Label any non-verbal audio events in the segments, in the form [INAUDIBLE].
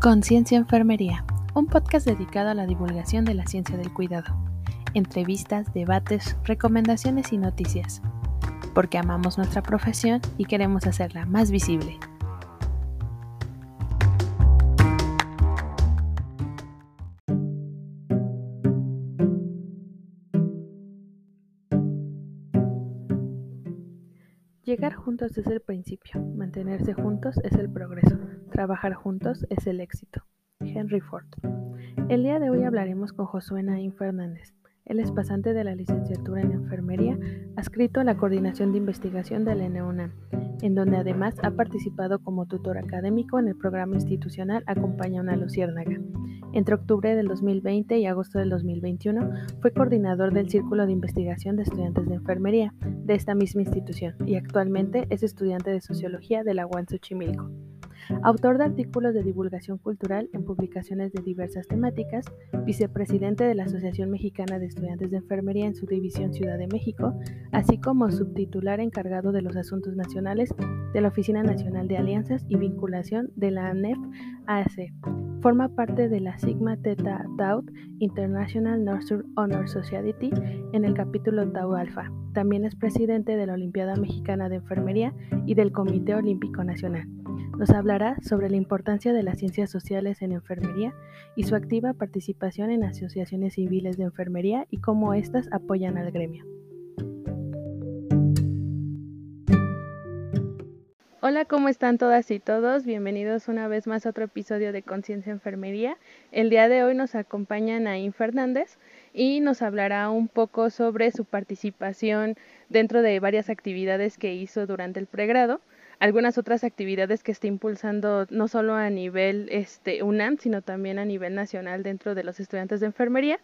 Conciencia Enfermería, un podcast dedicado a la divulgación de la ciencia del cuidado. Entrevistas, debates, recomendaciones y noticias. Porque amamos nuestra profesión y queremos hacerla más visible. Juntos es el principio, mantenerse juntos es el progreso, trabajar juntos es el éxito. Henry Ford. El día de hoy hablaremos con Josué Naín Fernández. Él es pasante de la licenciatura en enfermería, adscrito a la coordinación de investigación de la NEUNAM, en donde además ha participado como tutor académico en el programa institucional Acompaña una Luciérnaga. Entre octubre del 2020 y agosto del 2021 fue coordinador del Círculo de Investigación de Estudiantes de Enfermería de esta misma institución y actualmente es estudiante de Sociología de la UAN Xochimilco. Autor de artículos de divulgación cultural en publicaciones de diversas temáticas, vicepresidente de la Asociación Mexicana de Estudiantes de Enfermería en su división Ciudad de México, así como subtitular encargado de los asuntos nacionales de la Oficina Nacional de Alianzas y Vinculación de la ANEF AC. Forma parte de la Sigma Theta Tau International Nurture Honor Society en el capítulo Tau Alpha. También es presidente de la Olimpiada Mexicana de Enfermería y del Comité Olímpico Nacional. Nos hablará sobre la importancia de las ciencias sociales en enfermería y su activa participación en asociaciones civiles de enfermería y cómo éstas apoyan al gremio. Hola, ¿cómo están todas y todos? Bienvenidos una vez más a otro episodio de Conciencia Enfermería. El día de hoy nos acompaña Naín Fernández y nos hablará un poco sobre su participación dentro de varias actividades que hizo durante el pregrado algunas otras actividades que está impulsando no solo a nivel este, UNAM, sino también a nivel nacional dentro de los estudiantes de enfermería.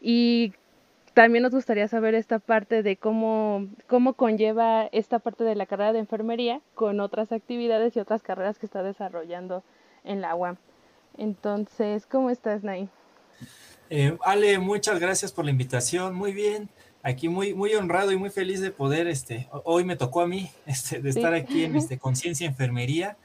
Y también nos gustaría saber esta parte de cómo, cómo conlleva esta parte de la carrera de enfermería con otras actividades y otras carreras que está desarrollando en la UAM. Entonces, ¿cómo estás, Nay? Eh, Ale, muchas gracias por la invitación. Muy bien aquí muy, muy honrado y muy feliz de poder, este, hoy me tocó a mí, [LAUGHS] este, de estar aquí en este, [LAUGHS] Conciencia Enfermería.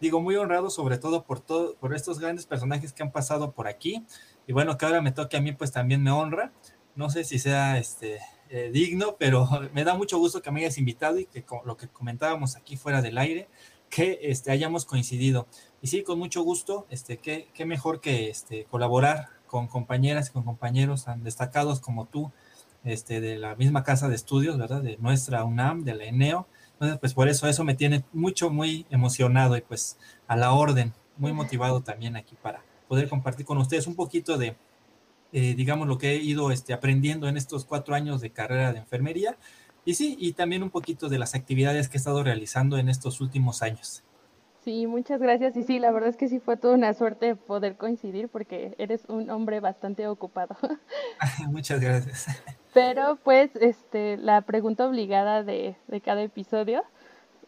Digo, muy honrado sobre todo por, todo por estos grandes personajes que han pasado por aquí. Y bueno, que ahora me toque a mí, pues también me honra. No sé si sea este, eh, digno, pero [LAUGHS] me da mucho gusto que me hayas invitado y que lo que comentábamos aquí fuera del aire, que este, hayamos coincidido. Y sí, con mucho gusto, este, qué, qué mejor que este, colaborar con compañeras y con compañeros tan destacados como tú, este, de la misma casa de estudios, ¿verdad? De nuestra UNAM, de la ENEO. Entonces, pues por eso, eso me tiene mucho, muy emocionado y pues a la orden, muy motivado también aquí para poder compartir con ustedes un poquito de, eh, digamos, lo que he ido este, aprendiendo en estos cuatro años de carrera de enfermería. Y sí, y también un poquito de las actividades que he estado realizando en estos últimos años. Sí, muchas gracias. Y sí, la verdad es que sí fue toda una suerte poder coincidir porque eres un hombre bastante ocupado. [LAUGHS] [LAUGHS] muchas gracias. [LAUGHS] Pero pues este, la pregunta obligada de, de cada episodio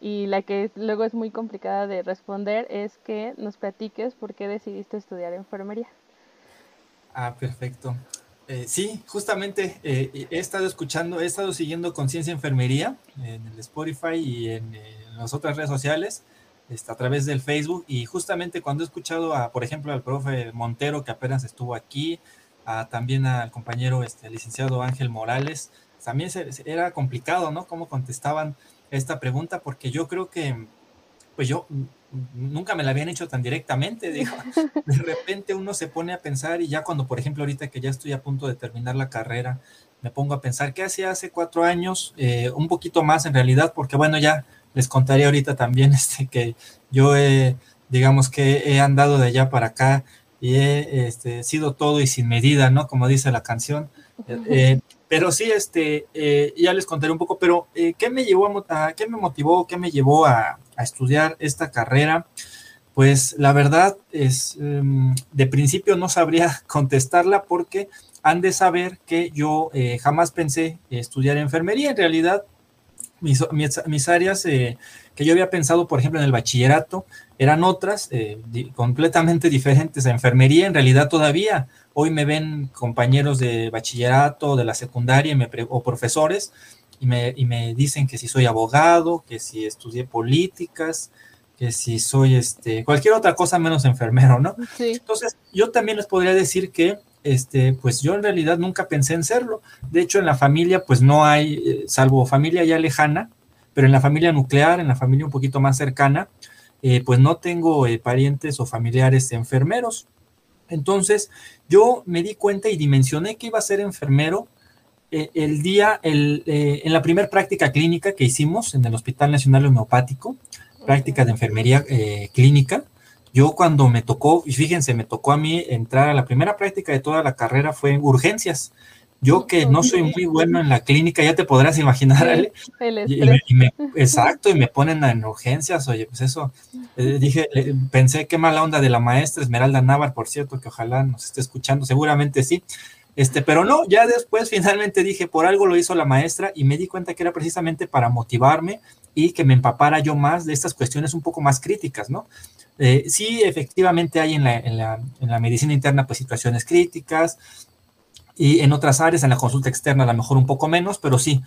y la que luego es muy complicada de responder es que nos platiques por qué decidiste estudiar enfermería. Ah, perfecto. Eh, sí, justamente eh, he estado escuchando, he estado siguiendo Conciencia Enfermería en el Spotify y en, las otras redes sociales, este, a través del Facebook, y justamente cuando he escuchado, a, por ejemplo, al profe Montero, que apenas estuvo aquí, también al compañero este, licenciado Ángel Morales. También era complicado, ¿no? Cómo contestaban esta pregunta, porque yo creo que, pues yo nunca me la habían hecho tan directamente, dijo. [LAUGHS] De repente uno se pone a pensar y ya cuando, por ejemplo, ahorita que ya estoy a punto de terminar la carrera, me pongo a pensar, ¿qué hacía hace cuatro años? Eh, un poquito más en realidad, porque bueno, ya les contaré ahorita también [LAUGHS] este, que yo he, digamos que he andado de allá para acá y he este, sido todo y sin medida, ¿no? Como dice la canción. Eh, pero sí, este, eh, ya les contaré un poco, pero ¿qué me llevó a, qué me motivó, qué me llevó a, a estudiar esta carrera? Pues la verdad es, em, de principio no sabría [LAUGHS] contestarla porque han de saber que yo jamás pensé estudiar enfermería. En realidad, mis, mis, áreas que yo había pensado, por ejemplo, en el bachillerato, eran otras eh, completamente [LAUGHS] diferentes a enfermería. En realidad todavía hoy me ven compañeros de bachillerato, de la secundaria o profesores y me, y me, dicen que si soy abogado, que si estudié políticas, que si soy este, cualquier otra cosa menos [LAUGHS] enfermero, ¿no? Sí. Entonces, yo también les podría decir que, este, pues yo en realidad nunca pensé en serlo. De hecho, en la familia, pues no hay, eh, salvo familia ya lejana, pero en la familia nuclear, en la familia un poquito más cercana, eh, pues no tengo eh, parientes o familiares enfermeros. Entonces, yo me di cuenta y dimensioné que iba a ser enfermero el día, el, en la primera práctica clínica que hicimos en el Hospital Nacional Homeopático, práctica de enfermería eh, clínica. Yo cuando me tocó, y fíjense, me tocó a mí entrar a la primera práctica de toda la carrera fue en urgencias. Yo que no soy muy bueno en la clínica, ya te podrás imaginar, Ale. exacto, y me ponen en urgencias, oye, pues eso, eh, dije, pensé qué mala onda de la maestra Esmeralda Navar, por cierto, que ojalá nos esté escuchando, seguramente sí, este, pero no, ya después finalmente dije, por algo lo hizo la maestra y me di cuenta que era precisamente para motivarme y que me empapara yo más de estas cuestiones un poco más críticas, ¿no? Eh, sí, efectivamente hay en la, en, la, medicina interna pues situaciones críticas y en otras áreas, en la consulta externa a lo mejor un poco menos, pero sí,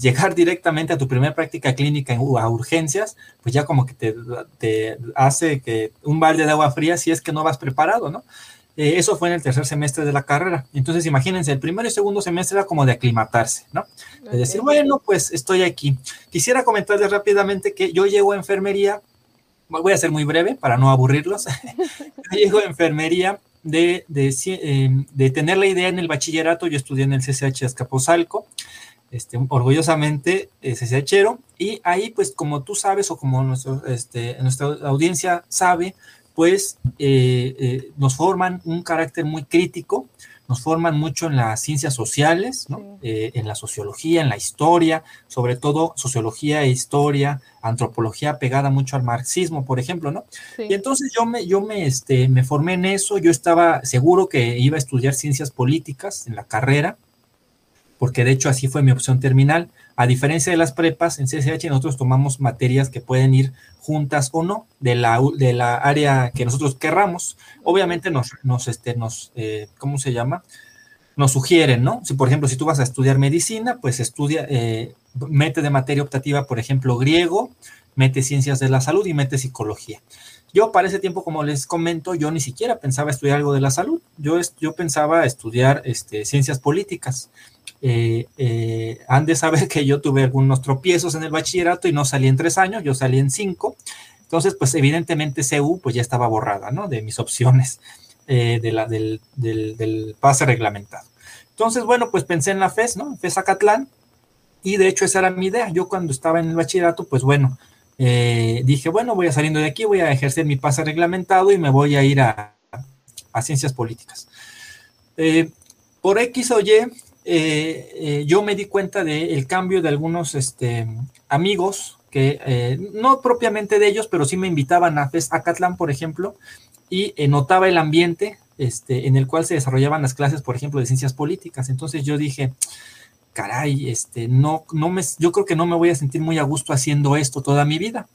llegar directamente a tu primera práctica clínica en, a urgencias, pues ya como que te, te hace que un balde de agua fría si es que no vas preparado, ¿no? Eh, eso fue en el tercer semestre de la carrera. Entonces, imagínense, el primero y segundo semestre era como de aclimatarse, ¿no? De decir, bueno, pues estoy aquí. Quisiera comentarles rápidamente que yo llego a enfermería, voy a ser muy breve para no aburrirlos. [LAUGHS] yo llego a enfermería de, de, em, de, tener la idea en el bachillerato, yo estudié en el CCH Azcapotzalco, este, orgullosamente eh, CCHero, y ahí, pues, como tú sabes o como nuestro, este, nuestra audiencia sabe, pues eh, eh, nos forman un carácter muy crítico, nos forman mucho en las ciencias sociales, eh, en la sociología, en la historia, sobre todo sociología e historia, antropología pegada mucho al marxismo, por ejemplo, ¿no? Y entonces yo me, yo me, este, me formé en eso, yo estaba seguro que iba a estudiar ciencias políticas en la carrera, porque de hecho así fue mi opción terminal. A diferencia de las prepas, en CSH nosotros tomamos materias que pueden ir juntas o no de la, de la área que nosotros querramos. Obviamente nos, nos, este, nos eh, ¿cómo se llama? Nos sugieren, ¿no? Si, por ejemplo, si tú vas a estudiar medicina, pues estudia, eh, mete de materia optativa, por ejemplo, griego, mete ciencias de la salud y mete psicología. Yo para ese tiempo, como les comento, yo ni siquiera pensaba estudiar algo de la salud. Yo, yo pensaba estudiar este, ciencias políticas. Eh, eh, han de saber que yo tuve algunos tropiezos en el bachillerato y no salí en tres años, yo salí en cinco. Entonces, pues evidentemente CU pues ya estaba borrada, ¿no? De mis opciones eh, de la, del, del, pase reglamentado. Entonces, bueno, pues pensé en la FES, ¿no? FES Acatlán, y de hecho esa era mi idea. Yo cuando estaba en el bachillerato, pues bueno, dije, bueno, voy a saliendo de aquí, voy a ejercer mi pase reglamentado y me voy a ir a, ciencias políticas. por X o Y, eh, eh, yo me di cuenta del cambio de algunos este, amigos que eh, no propiamente de ellos, pero sí me invitaban a FES Acatlán, por ejemplo, y notaba el ambiente este, en el cual se desarrollaban las clases, por ejemplo, de ciencias políticas. Entonces yo dije, caray, este, no, no me, yo creo que no me voy a sentir muy a gusto haciendo esto toda mi vida.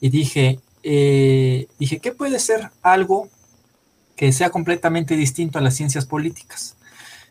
Y dije, dije, ¿qué puede ser algo que sea completamente distinto a las ciencias políticas?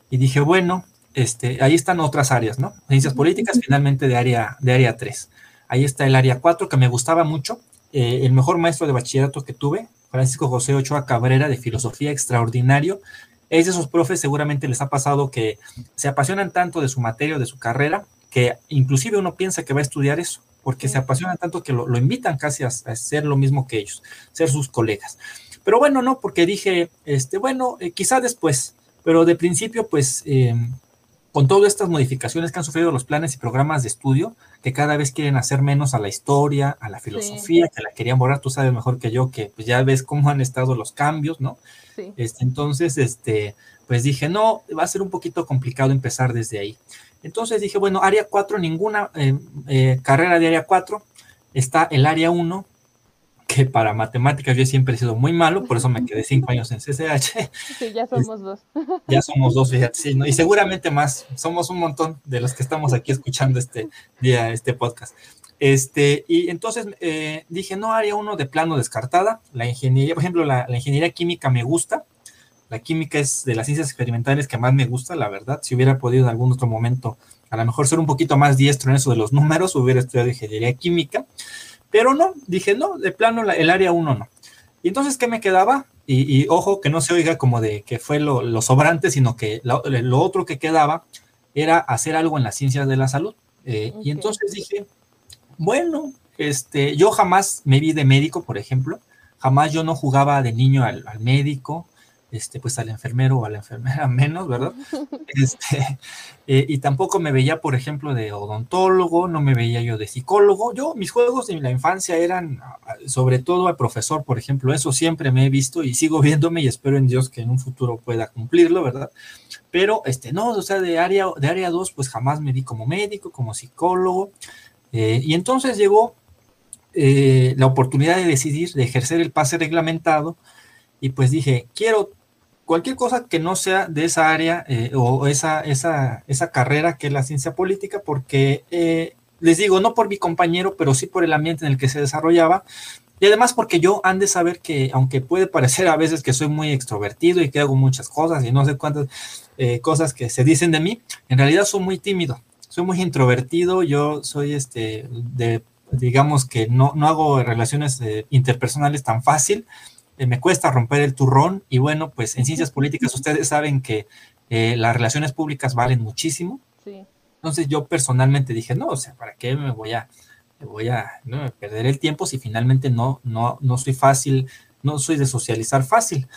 Y dije, bueno, este, ahí están otras áreas, ¿no? Ciencias políticas, finalmente de área, de área 3. Ahí está el área 4, que me gustaba mucho. Eh, el mejor maestro de bachillerato que tuve, Francisco José Ochoa Cabrera, de filosofía extraordinario. Es de esos profes, seguramente les ha pasado que se apasionan tanto de su materia o de su carrera, que inclusive uno piensa que va a estudiar eso, porque se apasionan tanto que lo, invitan casi a, hacer lo mismo que ellos, ser sus colegas. Pero bueno, no, porque dije, este, bueno, eh, quizá después, pero de principio, pues eh, con todas estas modificaciones que han sufrido los planes y programas de estudio, que cada vez quieren hacer menos a la historia, a la filosofía, que la querían borrar, tú sabes mejor que yo, que pues ya ves cómo han estado los cambios, ¿no? Sí. Este, entonces, este, pues dije, no, va a ser un poquito complicado empezar desde ahí. Entonces dije, bueno, área 4, ninguna eh, eh, carrera de área 4, está el área 1, que para matemáticas yo siempre he sido muy malo, por eso me quedé cinco [LAUGHS] años en CCH. Sí, ya somos dos. [LAUGHS] Ya somos dos, fíjate, sí, ¿no? y seguramente más, somos un montón de los que estamos aquí escuchando este día, este podcast. Este, y entonces eh, dije, no, haría uno de plano descartada. La ingeniería, por ejemplo, la, la, ingeniería química me gusta. La química es de las ciencias experimentales que más me gusta, la verdad. Si hubiera podido en algún otro momento, a lo mejor ser un poquito más diestro en eso de los números, hubiera estudiado ingeniería química Pero no, dije, no, de plano el área 1 no. Y entonces, ¿qué me quedaba? Y, ojo, que no se oiga como de que fue lo, sobrante, sino que lo, otro que quedaba era hacer algo en las ciencias de la salud. Eh, y entonces dije, bueno, este, yo jamás me vi de médico, por ejemplo, jamás yo no jugaba de niño al, al médico, este, pues al enfermero o a la enfermera [LAUGHS] menos, ¿verdad? Este, eh, y tampoco me veía, por ejemplo, de odontólogo, no me veía yo de psicólogo. Yo, mis juegos de la infancia eran ah, sobre todo al profesor, por ejemplo, eso siempre me he visto y sigo viéndome y espero en Dios que en un futuro pueda cumplirlo, ¿verdad? Pero, este, no, o sea, de área, de área 2, pues jamás me vi como médico, como psicólogo. Eh, y entonces llegó eh, la oportunidad de decidir, de ejercer el pase reglamentado, y pues dije, quiero cualquier cosa que no sea de esa área eh, o esa, esa, esa, carrera que es la ciencia política, porque les digo, no por mi compañero, pero sí por el ambiente en el que se desarrollaba. Y además porque yo han de saber que, aunque puede parecer a veces que soy muy extrovertido y que hago muchas cosas y no sé cuántas cosas que se dicen de mí, en realidad soy muy tímido, soy muy introvertido, yo soy este, de, digamos que no, no hago relaciones interpersonales tan fácil, eh, me cuesta romper el turrón y bueno, pues en ciencias políticas ustedes saben que eh, las relaciones públicas valen muchísimo. Entonces yo personalmente dije, no, o sea, ¿para qué me voy a, voy a perder el tiempo si finalmente no, no, no soy fácil, no soy de socializar fácil?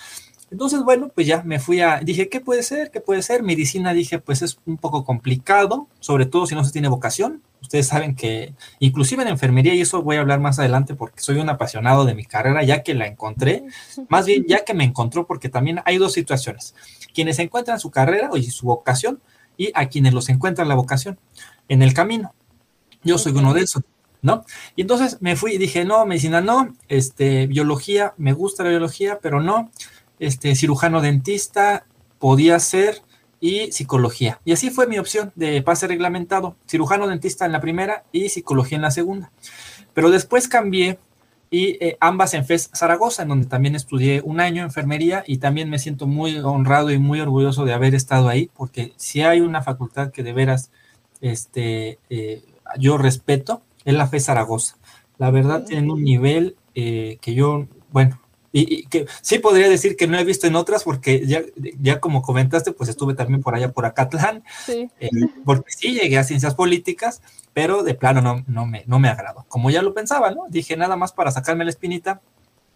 Entonces, bueno, pues ya me fui a, dije, ¿qué puede ser? ¿Qué puede ser? Medicina, dije, pues es un poco complicado, sobre todo si no se tiene vocación. Ustedes saben que, inclusive en enfermería, y eso voy a hablar más adelante porque soy un apasionado de mi carrera, ya que la encontré, más bien ya que me encontró, porque también hay dos situaciones. Quienes encuentran su carrera o su vocación y a quienes los encuentran la vocación en el camino. Yo soy uno de esos. ¿no? Y entonces me fui y dije, no, medicina no, este, biología, me gusta la biología, pero no, este, cirujano dentista, podía ser, y psicología. Y así fue mi opción de pase reglamentado, cirujano dentista en la primera y psicología en la segunda. Pero después cambié y eh, ambas en FES Zaragoza, en donde también estudié un año enfermería y también me siento muy honrado y muy orgulloso de haber estado ahí, porque si hay una facultad que de veras este, eh, yo respeto, es la FES Zaragoza. La verdad tienen un nivel eh, que yo, bueno, y, que sí podría decir que no he visto en otras porque ya, ya como comentaste, pues estuve también por allá por Acatlán, sí. Eh, porque sí llegué a ciencias políticas, pero de plano no, no, me, no me agradó, como ya lo pensaba, ¿no? Dije nada más para sacarme la espinita,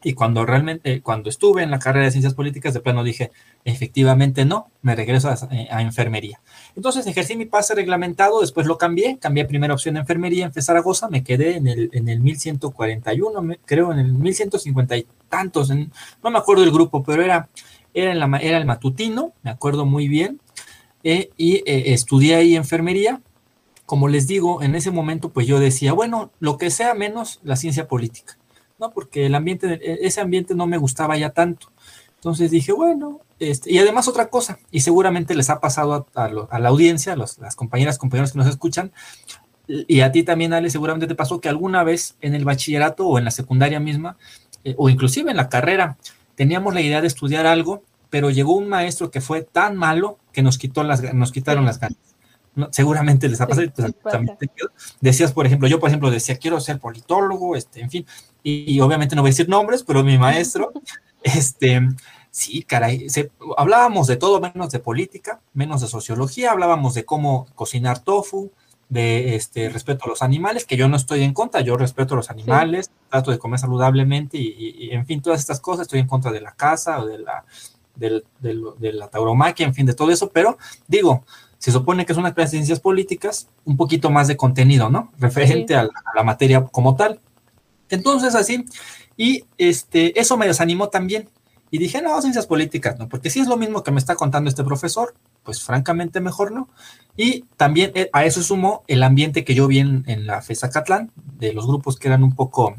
y cuando realmente, cuando estuve en la carrera de ciencias políticas, de plano dije, efectivamente no, me regreso a, eh, enfermería. Entonces ejercí mi pase reglamentado, después lo cambié, cambié primera opción de enfermería en Zaragoza, me quedé en el, en el 1141, creo en el 1150 y tantos, no me acuerdo el grupo, pero era, era, en la, era el matutino, me acuerdo muy bien, eh, y eh, estudié ahí enfermería. Como les digo, en ese momento pues yo decía, bueno, lo que sea menos la ciencia política ¿no? Porque el ambiente, e, ese ambiente no me gustaba ya tanto. Entonces dije, bueno, este, y además otra cosa, y seguramente les ha pasado a, la audiencia, a las compañeras, compañeros que nos escuchan, y a ti también, Ale, seguramente te pasó que alguna vez en el bachillerato o en la secundaria misma, eh, o inclusive en la carrera, teníamos la idea de estudiar algo, pero llegó un maestro que fue tan malo que nos, quitó las, nos quitaron las ganas seguramente les ha pasado. decías, por ejemplo, yo por ejemplo decía, quiero ser politólogo, este, en fin, y, obviamente no voy a decir nombres, pero mi maestro, [LAUGHS] este, sí, caray, hablábamos de todo menos de política, menos de sociología, hablábamos de cómo cocinar tofu, de este respeto a los animales, que yo no estoy en contra, yo respeto a los animales, trato de comer saludablemente y, en fin, todas estas cosas, estoy en contra de la casa o de la, de la tauromaquia, en fin, de todo eso, pero digo, se supone que es una clase de ciencias políticas, un poquito más de contenido, ¿no? Referente a, la, materia como tal. Entonces, así, y este, eso me desanimó también. Y dije, no, ciencias políticas, no, porque si es lo mismo que me está contando este profesor, pues francamente mejor no. Y también eh, a eso sumó el ambiente que yo vi en, la FESA Catlán, de los grupos que eran un poco,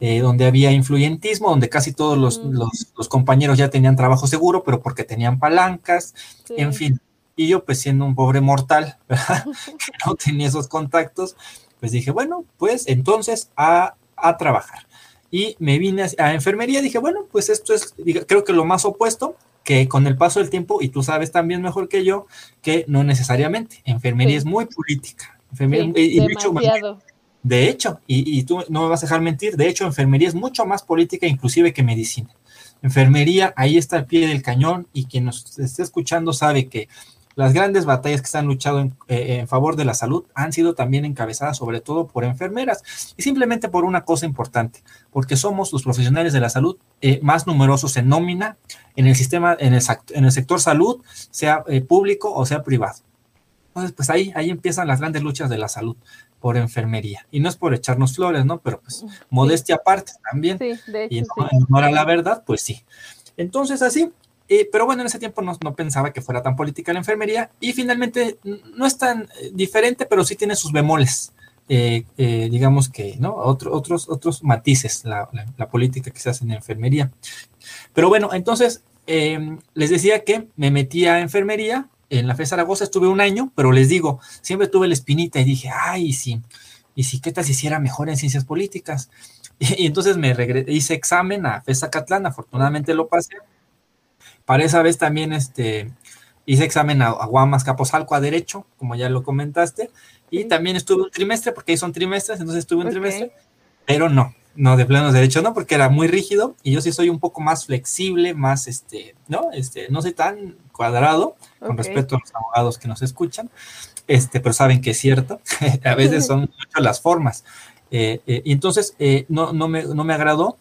eh, donde había influyentismo, donde casi todos los, los, compañeros ya tenían trabajo seguro, pero porque tenían palancas, en fin y yo, pues siendo un pobre mortal, [LAUGHS] que no tenía esos contactos, pues dije, bueno, pues entonces a, a trabajar. Y me vine a, enfermería, dije, bueno, pues esto es, creo que lo más opuesto, que con el paso del tiempo, y tú sabes también mejor que yo, que no necesariamente, enfermería es muy política. Enfermería, y, demasiado. De hecho, y, tú no me vas a dejar mentir, de hecho, enfermería es mucho más política inclusive que medicina. Enfermería, ahí está el pie del cañón y quien nos esté escuchando sabe que las grandes batallas que se han luchado en, eh, en, favor de la salud han sido también encabezadas sobre todo por enfermeras y simplemente por una cosa importante, porque somos los profesionales de la salud eh, más numerosos en nómina en el sistema, en el, en el sector salud, sea eh, público o sea privado. Entonces, pues ahí, ahí empiezan las grandes luchas de la salud por enfermería. Y no es por echarnos flores, ¿no? Pero pues modestia aparte también. Sí, de hecho, y no, sí. la verdad, pues sí. Entonces así, eh, pero bueno, en ese tiempo no, pensaba que fuera tan política la enfermería y finalmente no es tan eh, diferente, pero sí tiene sus bemoles. Eh, digamos que, ¿no? Otro, otros, otros matices, la, la, política que se hace en enfermería. Pero bueno, entonces les decía que me metí a enfermería, en la FE Zaragoza estuve un año, pero les digo, siempre tuve la espinita y dije, ay, sí, y si, ¿qué tal si hiciera mejor en ciencias políticas? [LAUGHS] Y, entonces me hice examen a FES Zacatlán, afortunadamente lo pasé. Para esa vez también este, hice examen a, a Guamas Capozalco a Derecho, como ya lo comentaste, y también estuve un trimestre, porque ahí son trimestres, entonces estuve un trimestre, pero no, no, de pleno derecho no, porque era muy rígido y yo sí soy un poco más flexible, más, este, ¿no? Este, no soy tan cuadrado con respecto a los abogados que nos escuchan, este, pero saben que es cierto, [LAUGHS] a veces son muchas las formas. Eh, eh, y entonces eh, no, no, me, no me agradó,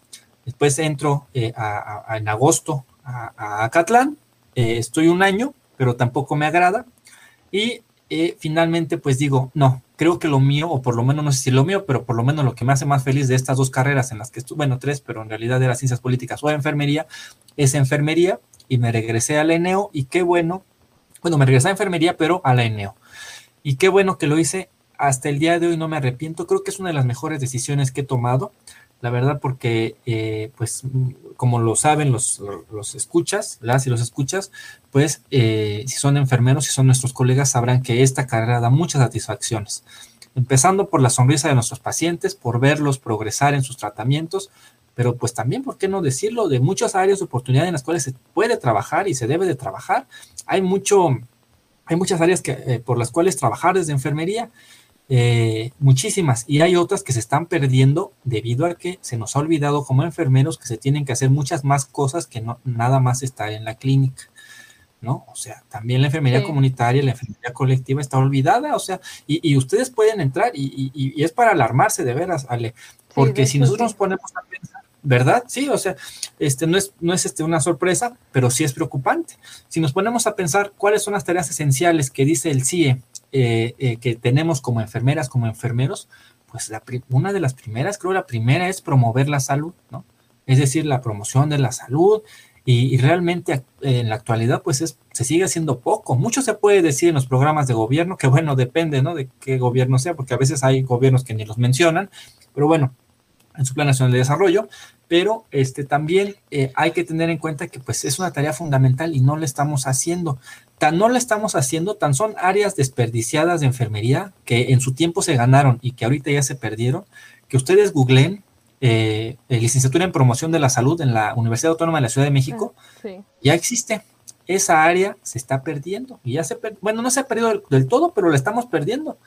después entro a, a, en agosto a, a Catlán, estoy un año, pero tampoco me agrada, y finalmente pues digo, no, creo que lo mío, o por lo menos no sé si lo mío, pero por lo menos lo que me hace más feliz de estas dos carreras en las que estuve, bueno, tres, pero en realidad era ciencias políticas o enfermería, es enfermería y me regresé a la ENEO y qué bueno, bueno, me regresé a enfermería, pero a la ENEO. Y qué bueno que lo hice, hasta el día de hoy no me arrepiento, creo que es una de las mejores decisiones que he tomado, la verdad, porque, eh, pues, como lo saben los, los, escuchas, las y los escuchas, pues eh, si son enfermeros, si son nuestros colegas, sabrán que esta carrera da muchas satisfacciones. Empezando por la sonrisa de nuestros pacientes, por verlos progresar en sus tratamientos, pero pues también, ¿por qué no decirlo? De muchas áreas de oportunidad en las cuales se puede trabajar y se debe de trabajar. Hay mucho, hay muchas áreas que, eh, por las cuales trabajar desde enfermería, eh, muchísimas, y hay otras que se están perdiendo debido a que se nos ha olvidado como enfermeros que se tienen que hacer muchas más cosas que no, nada más estar en la clínica. ¿no? O sea, también la enfermería comunitaria, la enfermería colectiva está olvidada, o sea, y, ustedes pueden entrar y, y, es para alarmarse de veras, Ale, porque si nosotros nos ponemos a pensar, ¿verdad? Sí, o sea, este no es, no es este una sorpresa, pero sí es preocupante. Si nos ponemos a pensar cuáles son las tareas esenciales que dice el CIE eh, eh, que tenemos como enfermeras, como enfermeros, pues la, una de las primeras, creo la primera es promover la salud, ¿no? Es decir, la promoción de la salud, y, realmente en la actualidad pues es, se sigue haciendo poco. Mucho se puede decir en los programas de gobierno, que bueno, depende ¿no? de qué gobierno sea, porque a veces hay gobiernos que ni los mencionan, pero bueno, en su Plan Nacional de Desarrollo, pero este, también eh, hay que tener en cuenta que pues es una tarea fundamental y no la estamos haciendo. Tan no la estamos haciendo, tan son áreas desperdiciadas de enfermería que en su tiempo se ganaron y que ahorita ya se perdieron, que ustedes googleen eh, licenciatura en promoción de la salud en la Universidad Autónoma de la Ciudad de México, ah, ya existe. Esa área se está perdiendo y ya se, bueno, no se ha perdido del, todo, pero la estamos perdiendo.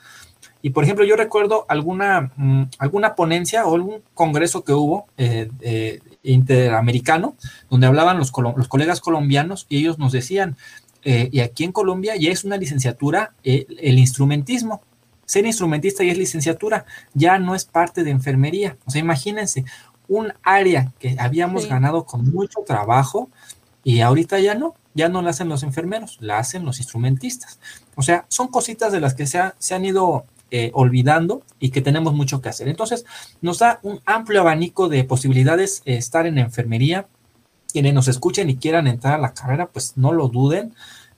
Y por ejemplo, yo recuerdo alguna, mm, alguna ponencia o algún congreso que hubo eh, eh, interamericano, donde hablaban los, los, colegas colombianos y ellos nos decían, y aquí en Colombia ya es una licenciatura el instrumentismo, ser instrumentista y es licenciatura, ya no es parte de enfermería. O sea, imagínense, un área que habíamos ganado con mucho trabajo y ahorita ya no, ya no la hacen los enfermeros, la hacen los instrumentistas. O sea, son cositas de las que se, se han ido eh, olvidando y que tenemos mucho que hacer. Entonces, nos da un amplio abanico de posibilidades eh, estar en enfermería. Quienes nos escuchen y quieran entrar a la carrera, pues no lo duden,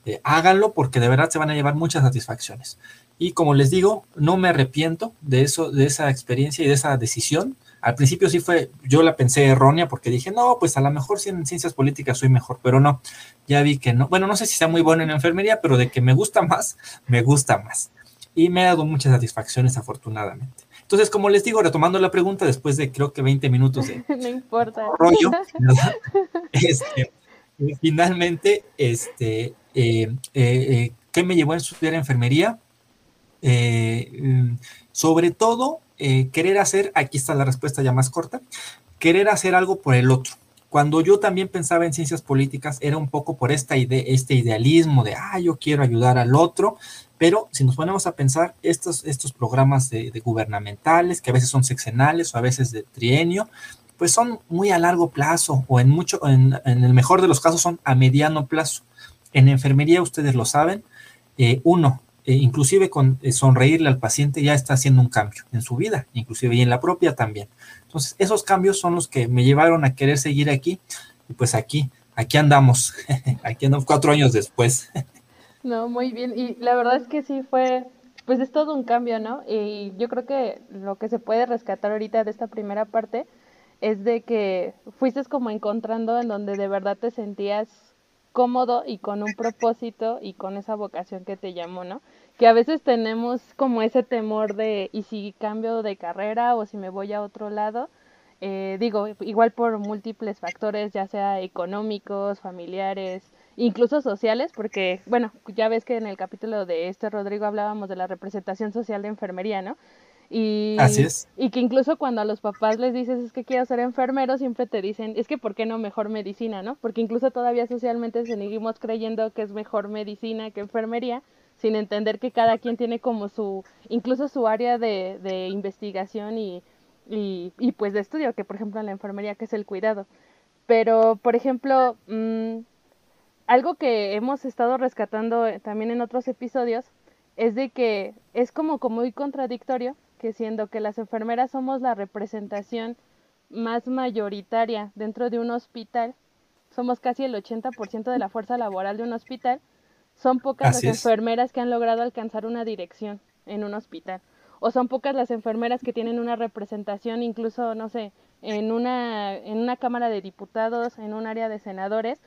eh, háganlo porque de verdad se van a llevar muchas satisfacciones. Y como les digo, no me arrepiento de eso, de esa experiencia y de esa decisión. Al principio sí fue, yo la pensé errónea porque dije, no, pues a lo mejor si en ciencias políticas soy mejor, pero no, ya vi que no. Bueno, no sé si sea muy bueno en enfermería, pero de que me gusta [LAUGHS] más, me gusta más. Y me ha dado muchas satisfacciones, afortunadamente. Entonces, como les digo, retomando la pregunta, después de creo que 20 minutos de [LAUGHS] no importa. rollo, [LAUGHS] este, finalmente, este, eh, eh, eh, ¿qué me llevó a estudiar enfermería? Eh, mm, sobre todo eh, querer hacer, aquí está la respuesta ya más corta, querer hacer algo por el otro. Cuando yo también pensaba en ciencias políticas, era un poco por esta idea, este idealismo de, ah, yo quiero ayudar al otro, pero si nos ponemos a pensar, estos, estos programas de, gubernamentales, que a veces son sexenales o a veces de trienio, pues son muy a largo plazo o en mucho, en, el mejor de los casos son a mediano plazo. En enfermería, ustedes lo saben, eh, uno, eh, inclusive con eh, sonreírle al paciente ya está haciendo un cambio en su vida, inclusive y en la propia también. Entonces, esos cambios son los que me llevaron a querer seguir aquí y pues aquí, aquí andamos, [LAUGHS] aquí andamos cuatro años después. No, muy bien. Y la verdad es que sí fue, pues es todo un cambio, ¿no? Y yo creo que lo que se puede rescatar ahorita de esta primera parte es de que fuiste como encontrando en donde de verdad te sentías cómodo y con un propósito y con esa vocación que te llamó, ¿no? Que a veces tenemos como ese temor de, ¿y si cambio de carrera o si me voy a otro lado? Eh, digo, igual por múltiples factores, ya sea económicos, familiares, incluso sociales, porque, bueno, ya ves que en el capítulo de este Rodrigo hablábamos de la representación social de enfermería, ¿no? Y, Así es. Y que incluso cuando a los papás les dices es que quiero ser enfermero, siempre te dicen, es que ¿por qué no mejor medicina, no? Porque incluso todavía socialmente seguimos creyendo que es mejor medicina que enfermería, sin entender que cada quien tiene como su, incluso su área de, de investigación y, y, pues de estudio, que por ejemplo en la enfermería que es el cuidado. Pero, por ejemplo, mmm, algo que hemos estado rescatando eh, también en otros episodios es de que es como, como muy contradictorio que siendo que las enfermeras somos la representación más mayoritaria dentro de un hospital, somos casi el 80% de la fuerza laboral de un hospital, son pocas las enfermeras que han logrado alcanzar una dirección en un hospital. O son pocas las enfermeras que tienen una representación, incluso, no sé, en una, en una Cámara de Diputados, en un área de senadores,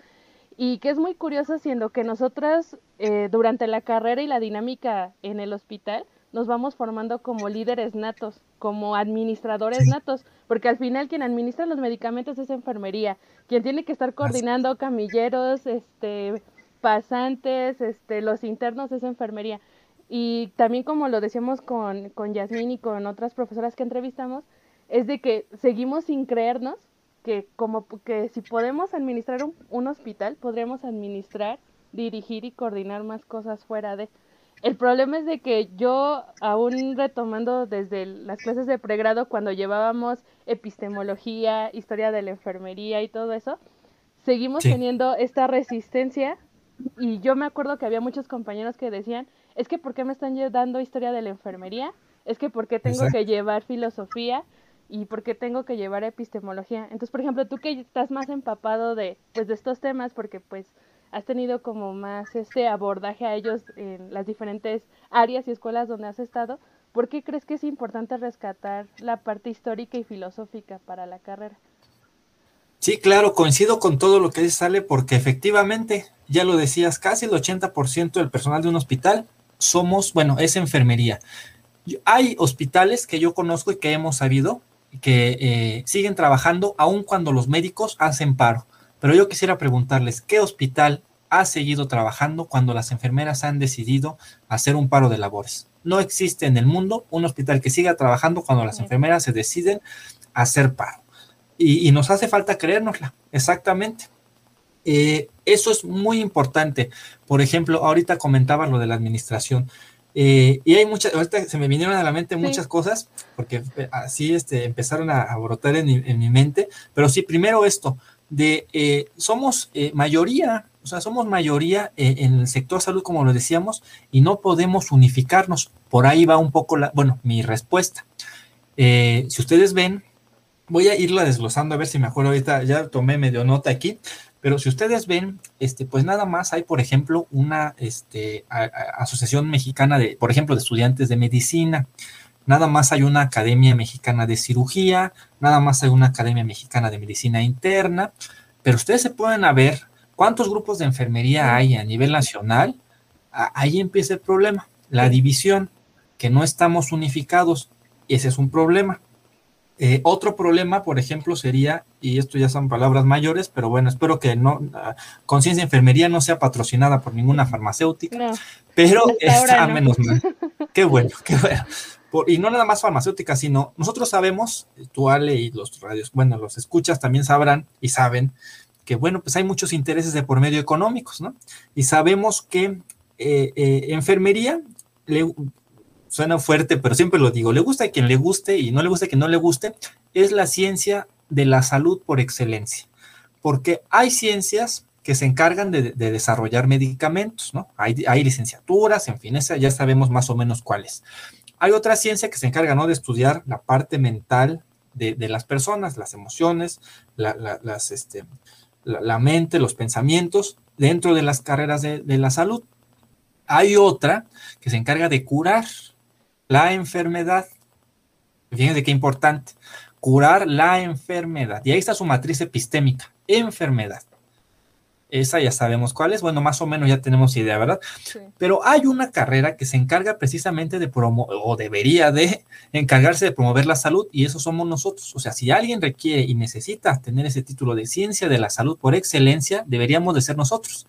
y que es muy curioso siendo que nosotras eh, durante la carrera y la dinámica en el hospital nos vamos formando como líderes natos, como administradores natos, porque al final quien administra los medicamentos es enfermería, quien tiene que estar coordinando camilleros, este, pasantes, este, los internos es enfermería. Y también como lo decíamos con, con Yasmín y con otras profesoras que entrevistamos, es de que seguimos sin creernos que como que si podemos administrar un, hospital, podríamos administrar, dirigir y coordinar más cosas fuera de. El problema es de que yo, aún retomando desde las clases de pregrado, cuando llevábamos epistemología, historia de la enfermería y todo eso, seguimos teniendo esta resistencia y yo me acuerdo que había muchos compañeros que decían, es que ¿por qué me están dando historia de la enfermería? Es que ¿por qué tengo que llevar filosofía? y por qué tengo que llevar epistemología. Entonces, por ejemplo, tú que estás más empapado de, pues, de estos temas, porque pues has tenido como más este abordaje a ellos en las diferentes áreas y escuelas donde has estado, ¿por qué crees que es importante rescatar la parte histórica y filosófica para la carrera? Sí, claro, coincido con todo lo que dice Sale, porque efectivamente, ya lo decías, casi el 80% del personal de un hospital somos, bueno, es enfermería. Hay hospitales que yo conozco y que hemos sabido que eh, siguen trabajando aun cuando los médicos hacen paro. Pero yo quisiera preguntarles, ¿qué hospital ha seguido trabajando cuando las enfermeras han decidido hacer un paro de labores? No existe en el mundo un hospital que siga trabajando cuando las enfermeras se deciden hacer paro. Y, nos hace falta creérnosla, exactamente. Eh, eso es muy importante. Por ejemplo, ahorita comentaba lo de la administración. Eh, y hay muchas, ahorita se me vinieron a la mente muchas cosas, porque eh, así este, empezaron a, brotar en mi, mente, pero sí, primero esto, de eh, somos mayoría, o sea, somos mayoría en el sector salud, como lo decíamos, y no podemos unificarnos. Por ahí va un poco la, bueno, mi respuesta. si ustedes ven, voy a irla desglosando a ver si me acuerdo ahorita, ya tomé medio nota aquí, pero si ustedes ven, este, pues nada más hay, por ejemplo, una este, asociación mexicana de, por ejemplo, de estudiantes de medicina, nada más hay una academia mexicana de cirugía, nada más hay una academia mexicana de medicina interna, pero ustedes se pueden ver cuántos grupos de enfermería hay a nivel nacional, ahí empieza el problema, la división, que no estamos unificados, ese es un problema. Eh, otro problema, por ejemplo, sería, y esto ya son palabras mayores, pero bueno, espero que no, Conciencia Enfermería no sea patrocinada por ninguna farmacéutica, pero está menos mal. [LAUGHS] Qué bueno, qué bueno. y no nada más farmacéutica, sino nosotros sabemos, tú Ale y los radios, bueno, los escuchas también sabrán y saben que, bueno, pues hay muchos intereses de por medio económicos, ¿no? Y sabemos que eh, eh, enfermería, le, suena fuerte, pero siempre lo digo, le gusta a quien le guste y no le gusta a quien no le guste, es la ciencia de la salud por excelencia, porque hay ciencias que se encargan de, desarrollar medicamentos, ¿no? Hay, hay, licenciaturas, en fin, ya sabemos más o menos cuáles. Hay otra ciencia que se encarga, ¿no? De estudiar la parte mental de, las personas, las emociones, la, este, la, mente, los pensamientos dentro de las carreras de la salud. Hay otra que se encarga de curar la enfermedad. Fíjense qué importante. Curar la enfermedad. Y ahí está su matriz epistémica. Enfermedad. Esa ya sabemos cuál es, bueno, más o menos ya tenemos idea, ¿verdad? Pero hay una carrera que se encarga precisamente de promover, o debería de encargarse de promover la salud, y eso somos nosotros. O sea, si alguien requiere y necesita tener ese título de ciencia de la salud por excelencia, deberíamos de ser nosotros.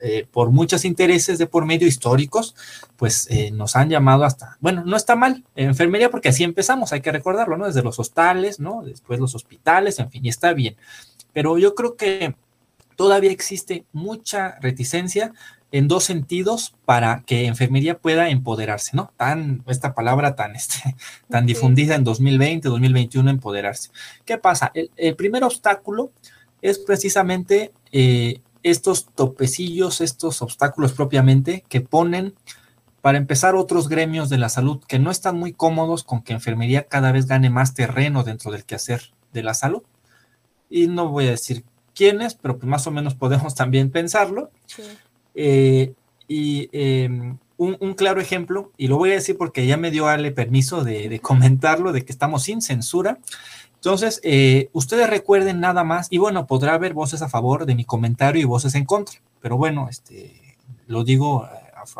Eh, por muchos intereses de por medio históricos, pues eh, nos han llamado hasta, bueno, no está mal, enfermería, porque así empezamos, hay que recordarlo, ¿no? Desde los hostales, ¿no? Después los hospitales, en fin, y está bien. Pero yo creo que todavía existe mucha reticencia en dos sentidos para que enfermería pueda empoderarse, ¿no? Tan, esta palabra tan, este, [LAUGHS] tan difundida en 2020, 2021, empoderarse. ¿Qué pasa? El, primer obstáculo es precisamente eh, estos topecillos, estos obstáculos propiamente que ponen, para empezar, otros gremios de la salud que no están muy cómodos con que enfermería cada vez gane más terreno dentro del quehacer de la salud. Y no voy a decir quiénes, pero pues más o menos [LAUGHS] podemos también pensarlo. Eh, y em, un, claro ejemplo, y lo voy a decir porque ya me dio Ale permiso de, comentarlo, de que estamos sin censura. Entonces, eh, ustedes recuerden nada más, y bueno, podrá haber voces a favor de mi comentario y voces en contra, pero bueno, este, lo digo,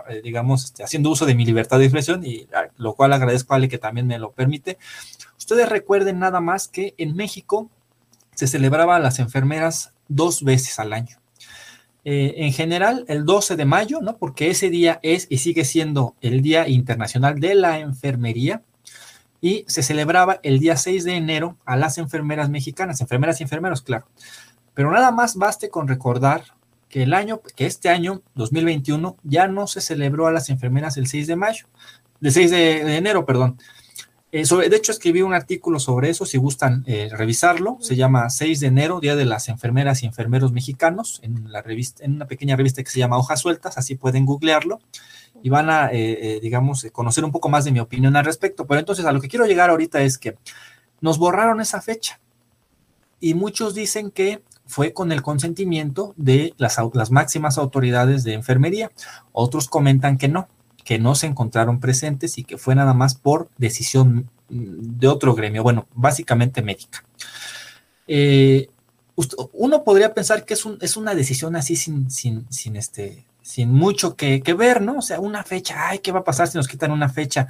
eh, digamos, este, haciendo uso de mi libertad de expresión, y lo cual agradezco a Ale que también me lo permite. Ustedes recuerden nada más que en México se celebraba las enfermeras dos veces al año. Eh, en general, el 12 de mayo, ¿no? Porque ese día es y sigue siendo el Día Internacional de la Enfermería. Y se celebraba el día 6 de enero a las enfermeras mexicanas, enfermeras y enfermeros, claro. Pero nada más baste con recordar que el año, que este año, 2021, ya no se celebró a las enfermeras el 6 de mayo, el 6 de enero, perdón, eh, de hecho, escribí un artículo sobre eso, si gustan eh, revisarlo. Se llama 6 de enero, Día de las Enfermeras y Enfermeros Mexicanos, en, la revista, en una pequeña revista que se llama Hojas Sueltas, así pueden googlearlo y van a, eh, digamos, conocer un poco más de mi opinión al respecto. Pero entonces, a lo que quiero llegar ahorita es que nos borraron esa fecha y muchos dicen que fue con el consentimiento de las, las máximas autoridades de enfermería. Otros comentan que no, que no se encontraron presentes y que fue nada más por decisión mm, de otro gremio, bueno, básicamente médica. Eh, uno podría pensar que es, es una decisión así sin, sin, sin, este, sin mucho que, que, ver, ¿no? O sea, una fecha, ay, ¿qué va a pasar si nos quitan una fecha?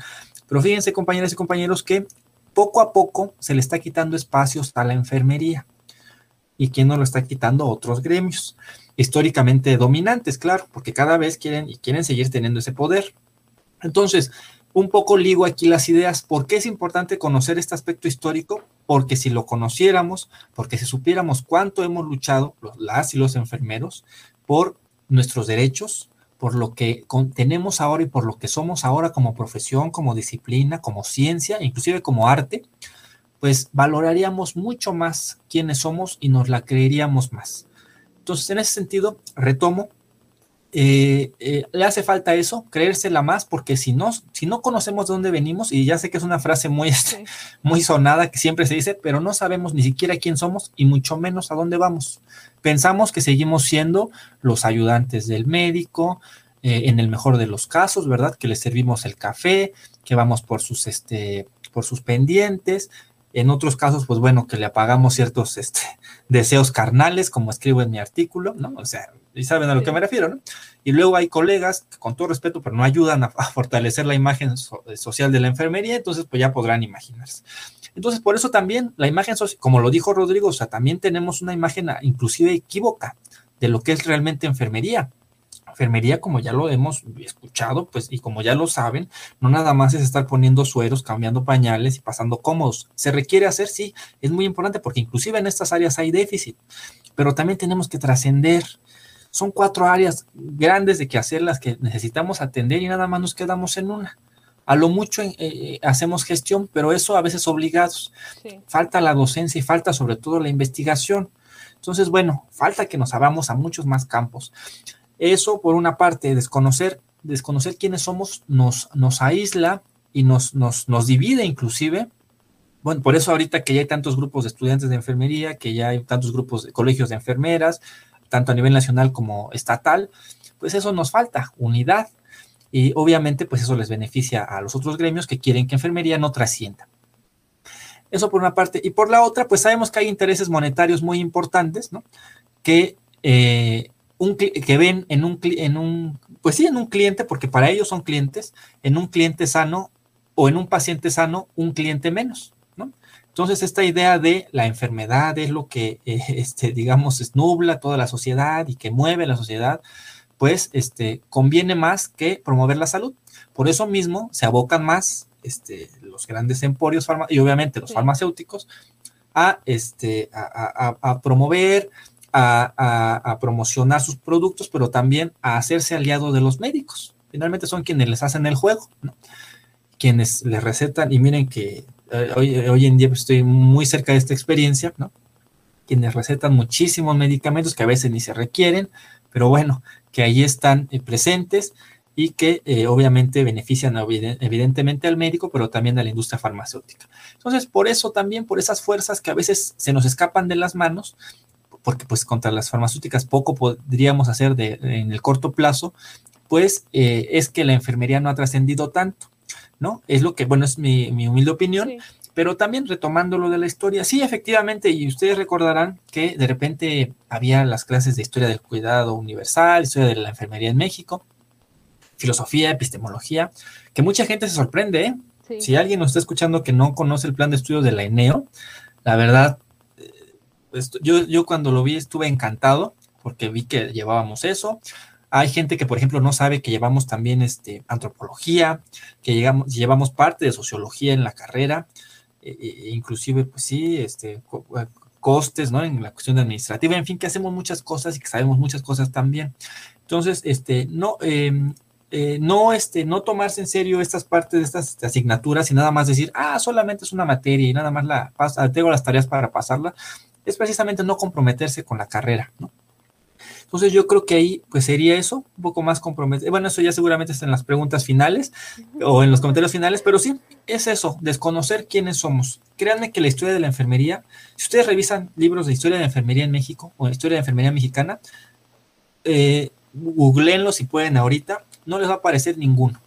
Pero fíjense, compañeras y compañeros, que poco a poco se le está quitando espacios a la enfermería. ¿Y quién no lo está quitando? Otros gremios, históricamente dominantes, claro, porque cada vez quieren y quieren seguir teniendo ese poder. Entonces, un poco ligo aquí las ideas. ¿Por qué es importante conocer este aspecto histórico? Porque si lo conociéramos, porque si supiéramos cuánto hemos luchado las y los enfermeros por nuestros derechos, por lo que tenemos ahora y por lo que somos ahora como profesión, como disciplina, como ciencia, inclusive como arte, pues valoraríamos mucho más quiénes somos y nos la creeríamos más. Entonces, en ese sentido, retomo eh, eh, le hace falta eso, creérsela más, porque si no, si no conocemos de dónde venimos, y ya sé que es una frase muy, este, muy sonada que siempre se dice, pero no sabemos ni siquiera quién somos y mucho menos a dónde vamos. Pensamos que seguimos siendo los ayudantes del médico, eh, en el mejor de los casos, ¿verdad? Que le servimos el café, que vamos por sus, este, por sus pendientes, en otros casos, pues bueno, que le apagamos ciertos este, [LAUGHS] deseos carnales, como escribo en mi artículo, ¿no? O sea, y saben a lo que me refiero, ¿no? Y luego hay colegas que con todo respeto, pero no ayudan a, [LAUGHS] fortalecer la imagen eh, social de la enfermería, entonces pues ya podrán imaginarse. Entonces, por eso también la imagen como lo dijo Rodrigo, o sea, también tenemos una imagen ah, inclusive equívoca de lo que es realmente enfermería. enfermería, como ya lo hemos escuchado, pues, y como ya lo saben, no nada más es estar poniendo sueros, cambiando pañales y pasando cómodos. Se requiere hacer, sí, es muy importante porque inclusive en estas áreas hay déficit, pero también tenemos que trascender. Son cuatro áreas grandes de que hacer las que necesitamos atender y nada más nos quedamos en una. A lo mucho eh, eh, hacemos gestión, pero eso a veces obligados. Falta la docencia y falta sobre todo la investigación. Entonces, bueno, falta que nos abramos a muchos más campos. Eso, por una parte, desconocer, desconocer quiénes somos nos, nos aísla y nos, nos, nos divide inclusive. Bueno, por eso ahorita que ya hay tantos grupos de estudiantes de enfermería, que ya hay tantos grupos de colegios de enfermeras, tanto a nivel nacional como estatal, pues eso nos falta, unidad. Y obviamente, pues eso les beneficia a los otros gremios que quieren que enfermería no trascienda. Eso por una parte. Y por la otra, pues sabemos que hay intereses monetarios muy importantes, ¿no? Que, eh, un, que ven en un, en un, pues sí, en un cliente, porque para ellos son clientes, en un cliente sano o en un paciente sano, un cliente menos, ¿no? Entonces, esta idea de la enfermedad es lo que, eh, [LAUGHS] este, digamos, nubla toda la sociedad y que mueve la sociedad, pues, este, conviene más que promover la salud. Por eso mismo se abocan más este, los grandes emporios y obviamente los farmacéuticos a, este, a, promover, a, promocionar sus productos, pero también a hacerse aliado de los médicos. Finalmente son quienes les hacen el juego, quienes les recetan, y miren que eh, hoy, hoy, en día pues, estoy muy cerca de esta experiencia, ¿no? quienes recetan muchísimos medicamentos que a veces ni se requieren, pero bueno, que ahí están eh, presentes y que eh, obviamente benefician evidentemente al médico, pero también a la industria farmacéutica. Entonces, por eso también, por esas fuerzas que a veces se nos escapan de las manos, porque pues contra las farmacéuticas poco podríamos hacer de, en el corto plazo, pues eh, es que la enfermería no ha trascendido tanto, ¿no? Es lo que, bueno, es mi, humilde opinión, pero también retomando lo de la historia, sí, efectivamente, y ustedes recordarán que de repente había las clases de historia del cuidado universal, historia de la enfermería en México, filosofía, epistemología, que mucha gente se sorprende. ¿eh? Si alguien nos está escuchando que no conoce el plan de estudios de la ENEO, la verdad, eh, pues, yo, yo cuando lo vi estuve encantado porque vi que llevábamos eso. Hay gente que, por ejemplo, no sabe que llevamos también este, antropología, que llegamos, llevamos parte de sociología en la carrera, e, e, inclusive, pues sí, este, eh, costes, ¿no? En la cuestión administrativa, en fin, que hacemos muchas cosas y que sabemos muchas cosas también. Entonces, este, no, em, eh, no, este, no tomarse en serio estas partes de estas este, asignaturas y nada más decir, ah, solamente es una materia y nada más la pasa, tengo las tareas para pasarla, es precisamente no comprometerse con la carrera, ¿no? Entonces yo creo que ahí pues sería eso, un poco más comprometido. Bueno, eso ya seguramente está en las preguntas finales o en los comentarios finales, pero sí, es eso, desconocer quiénes somos. Créanme que la historia de la enfermería, si ustedes revisan libros de historia de enfermería en México o historia de enfermería mexicana, eh, googleenlo si pueden ahorita, no les va a aparecer ninguno.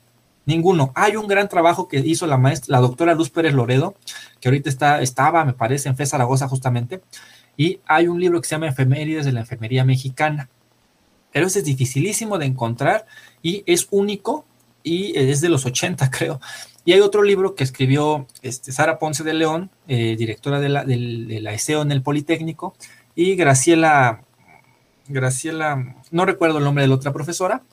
Ninguno. Hay un gran trabajo que hizo la maestra, la doctora Luz Pérez Loredo, que ahorita está, estaba, me parece, en FE Zaragoza justamente, y hay un libro que se llama Enfermerías de la Enfermería Mexicana. Pero ese es dificilísimo de encontrar y es único y es de los 80, [LAUGHS] creo. Y hay otro libro que escribió este, Sara Ponce de León, eh, directora de la, de la ESEO en el Politécnico, y Graciela, Graciela, no recuerdo el nombre de la otra profesora,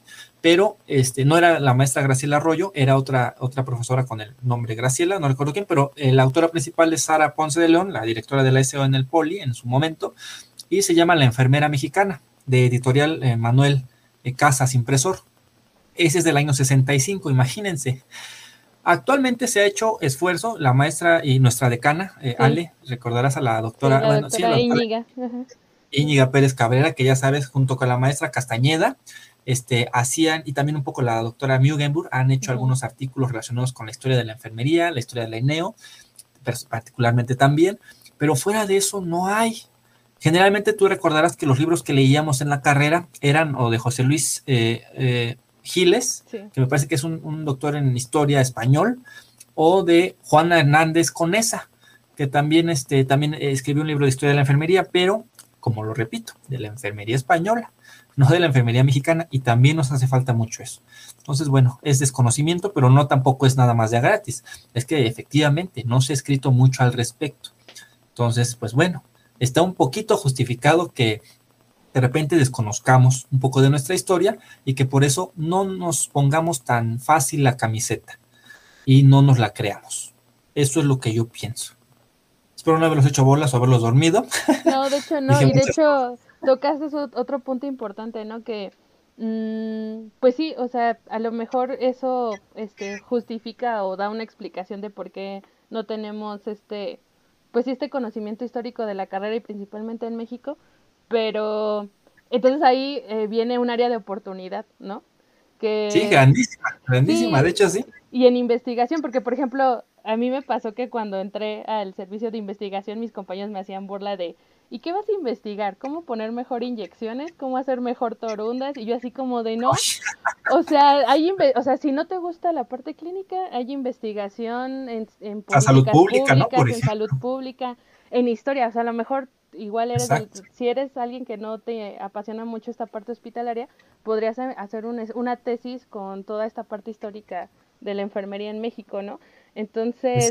pero este, no era la maestra Graciela Arroyo, era otra, otra profesora con el nombre Graciela, no recuerdo quién, pero eh, la autora principal es Sara Ponce de León, la directora de la SEO en el Poli en su momento, y se llama La enfermera mexicana, de editorial eh, Manuel eh, Casas Impresor. Ese es del año 65, imagínense. Actualmente se ha hecho esfuerzo, la maestra y nuestra decana, Ale, recordarás a la doctora, Íñiga Pérez Cabrera, que ya sabes, junto con la maestra Castañeda, este, hacían, y también un poco la doctora Mugenburg, han hecho algunos artículos relacionados con la historia de la enfermería, la historia de la INEO, particularmente también, pero fuera de eso no hay. Generalmente tú recordarás que los libros que leíamos en la carrera eran o de José Luis eh, eh, Giles, que me parece que es un, doctor en historia español, o de Juana Hernández Conesa, que también, este, también escribió un libro de historia de la enfermería, pero, como lo repito, de la enfermería española no de la enfermería mexicana, y también nos hace falta mucho eso. Entonces, bueno, es desconocimiento, pero no tampoco es nada más de gratis. Es que efectivamente no se ha escrito mucho al respecto. Entonces, pues bueno, está un poquito justificado que de repente desconozcamos un poco de nuestra historia y que por eso no nos pongamos tan fácil la camiseta y no nos la creamos. Eso es lo que yo pienso. Espero no haberlos hecho bolas o haberlos dormido. No, de hecho no, y de hecho tocaste otro punto importante, ¿no? Que mm, pues sí, o sea, a lo mejor eso este justifica o da una explicación de por qué no tenemos este pues este conocimiento histórico de la carrera y principalmente en México, pero entonces ahí eh, viene un área de oportunidad, ¿no? Que, sí, grandísima, grandísima, de hecho sí. Y en investigación, porque por ejemplo, a mí me pasó que cuando entré al servicio de investigación, mis compañeros me hacían burla de, ¿y qué vas a investigar? ¿Cómo poner mejor inyecciones? ¿Cómo hacer mejor torundas? Y yo así como de no. O sea, hay o sea, si no te gusta la parte clínica, hay investigación en, en salud pública, ¿no? en salud pública, en historia. O sea, a lo mejor igual eres, si eres alguien que no te apasiona mucho esta parte hospitalaria, podrías hacer una tesis con toda esta parte histórica de la enfermería en México, ¿no? Entonces,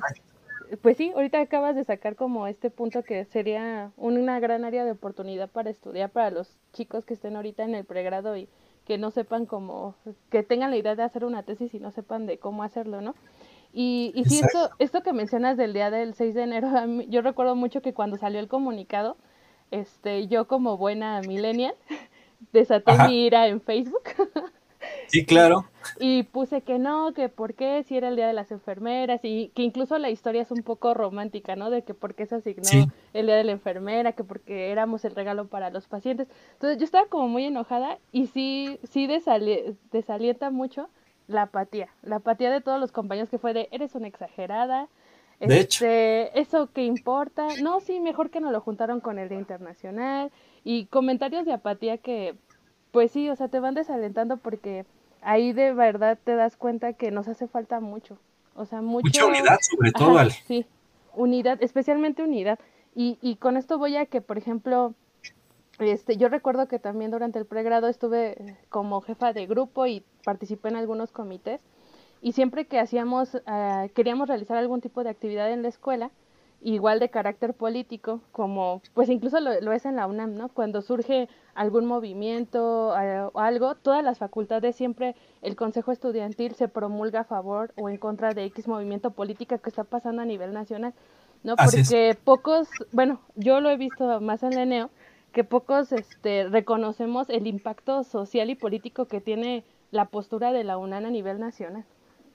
pues sí, ahorita acabas de sacar como este punto que sería una gran área de oportunidad para estudiar para los chicos que estén ahorita en el pregrado y que no sepan cómo, que tengan la idea de hacer una tesis y no sepan de cómo hacerlo, ¿no? Y, y sí, esto, esto que mencionas del día del 6 de enero, yo recuerdo mucho que cuando salió el comunicado, este, yo como buena millennial, [LAUGHS] desaté mi ira en Facebook [LAUGHS] Sí, claro. Y puse que no, que por qué, si era el Día de las Enfermeras, y que incluso la historia es un poco romántica, ¿no? De que por qué se asignó el Día de la Enfermera, que porque éramos el regalo para los pacientes. Entonces yo estaba como muy enojada y sí, sí desalienta mucho la apatía, la apatía de todos los compañeros que fue de, eres una exagerada, de hecho. Este, ¿Eso qué importa? No, sí, mejor que no lo juntaron con el Día Internacional. Y comentarios de apatía que, pues sí, o sea, te van desalentando porque ahí de verdad te das cuenta que nos hace falta mucho. O sea, mucho... Mucha unidad sobre todo, Sí, unidad, especialmente unidad. Y, y con esto voy a que, por ejemplo, este, yo recuerdo que también durante el pregrado estuve como jefa de grupo y participé en algunos comités. Y siempre que hacíamos, uh, queríamos realizar algún tipo de actividad en la escuela, igual de carácter político, como pues incluso lo, es en la UNAM, ¿no? Cuando surge algún movimiento o algo, todas las facultades siempre el Consejo Estudiantil se promulga a favor o en contra de X movimiento político que está pasando a nivel nacional, ¿no? Porque pocos, bueno, yo lo he visto más en la ENEO, que pocos este, reconocemos el impacto social y político que tiene la postura de la UNAM a nivel nacional.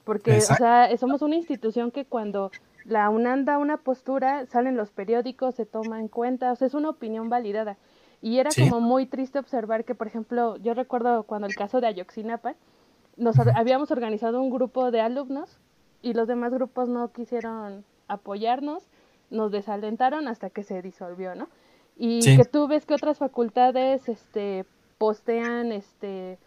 Porque, o sea, somos una institución que cuando la UNAM da una postura, salen los periódicos, se toma en cuenta, o sea, es una opinión validada. Y era como muy triste observar que, por ejemplo, yo recuerdo cuando el caso de Ayoxinapa, nos habíamos organizado un grupo de alumnos y los demás grupos no quisieron apoyarnos, nos desalentaron hasta que se disolvió, ¿no? Y que tú ves que otras facultades este postean este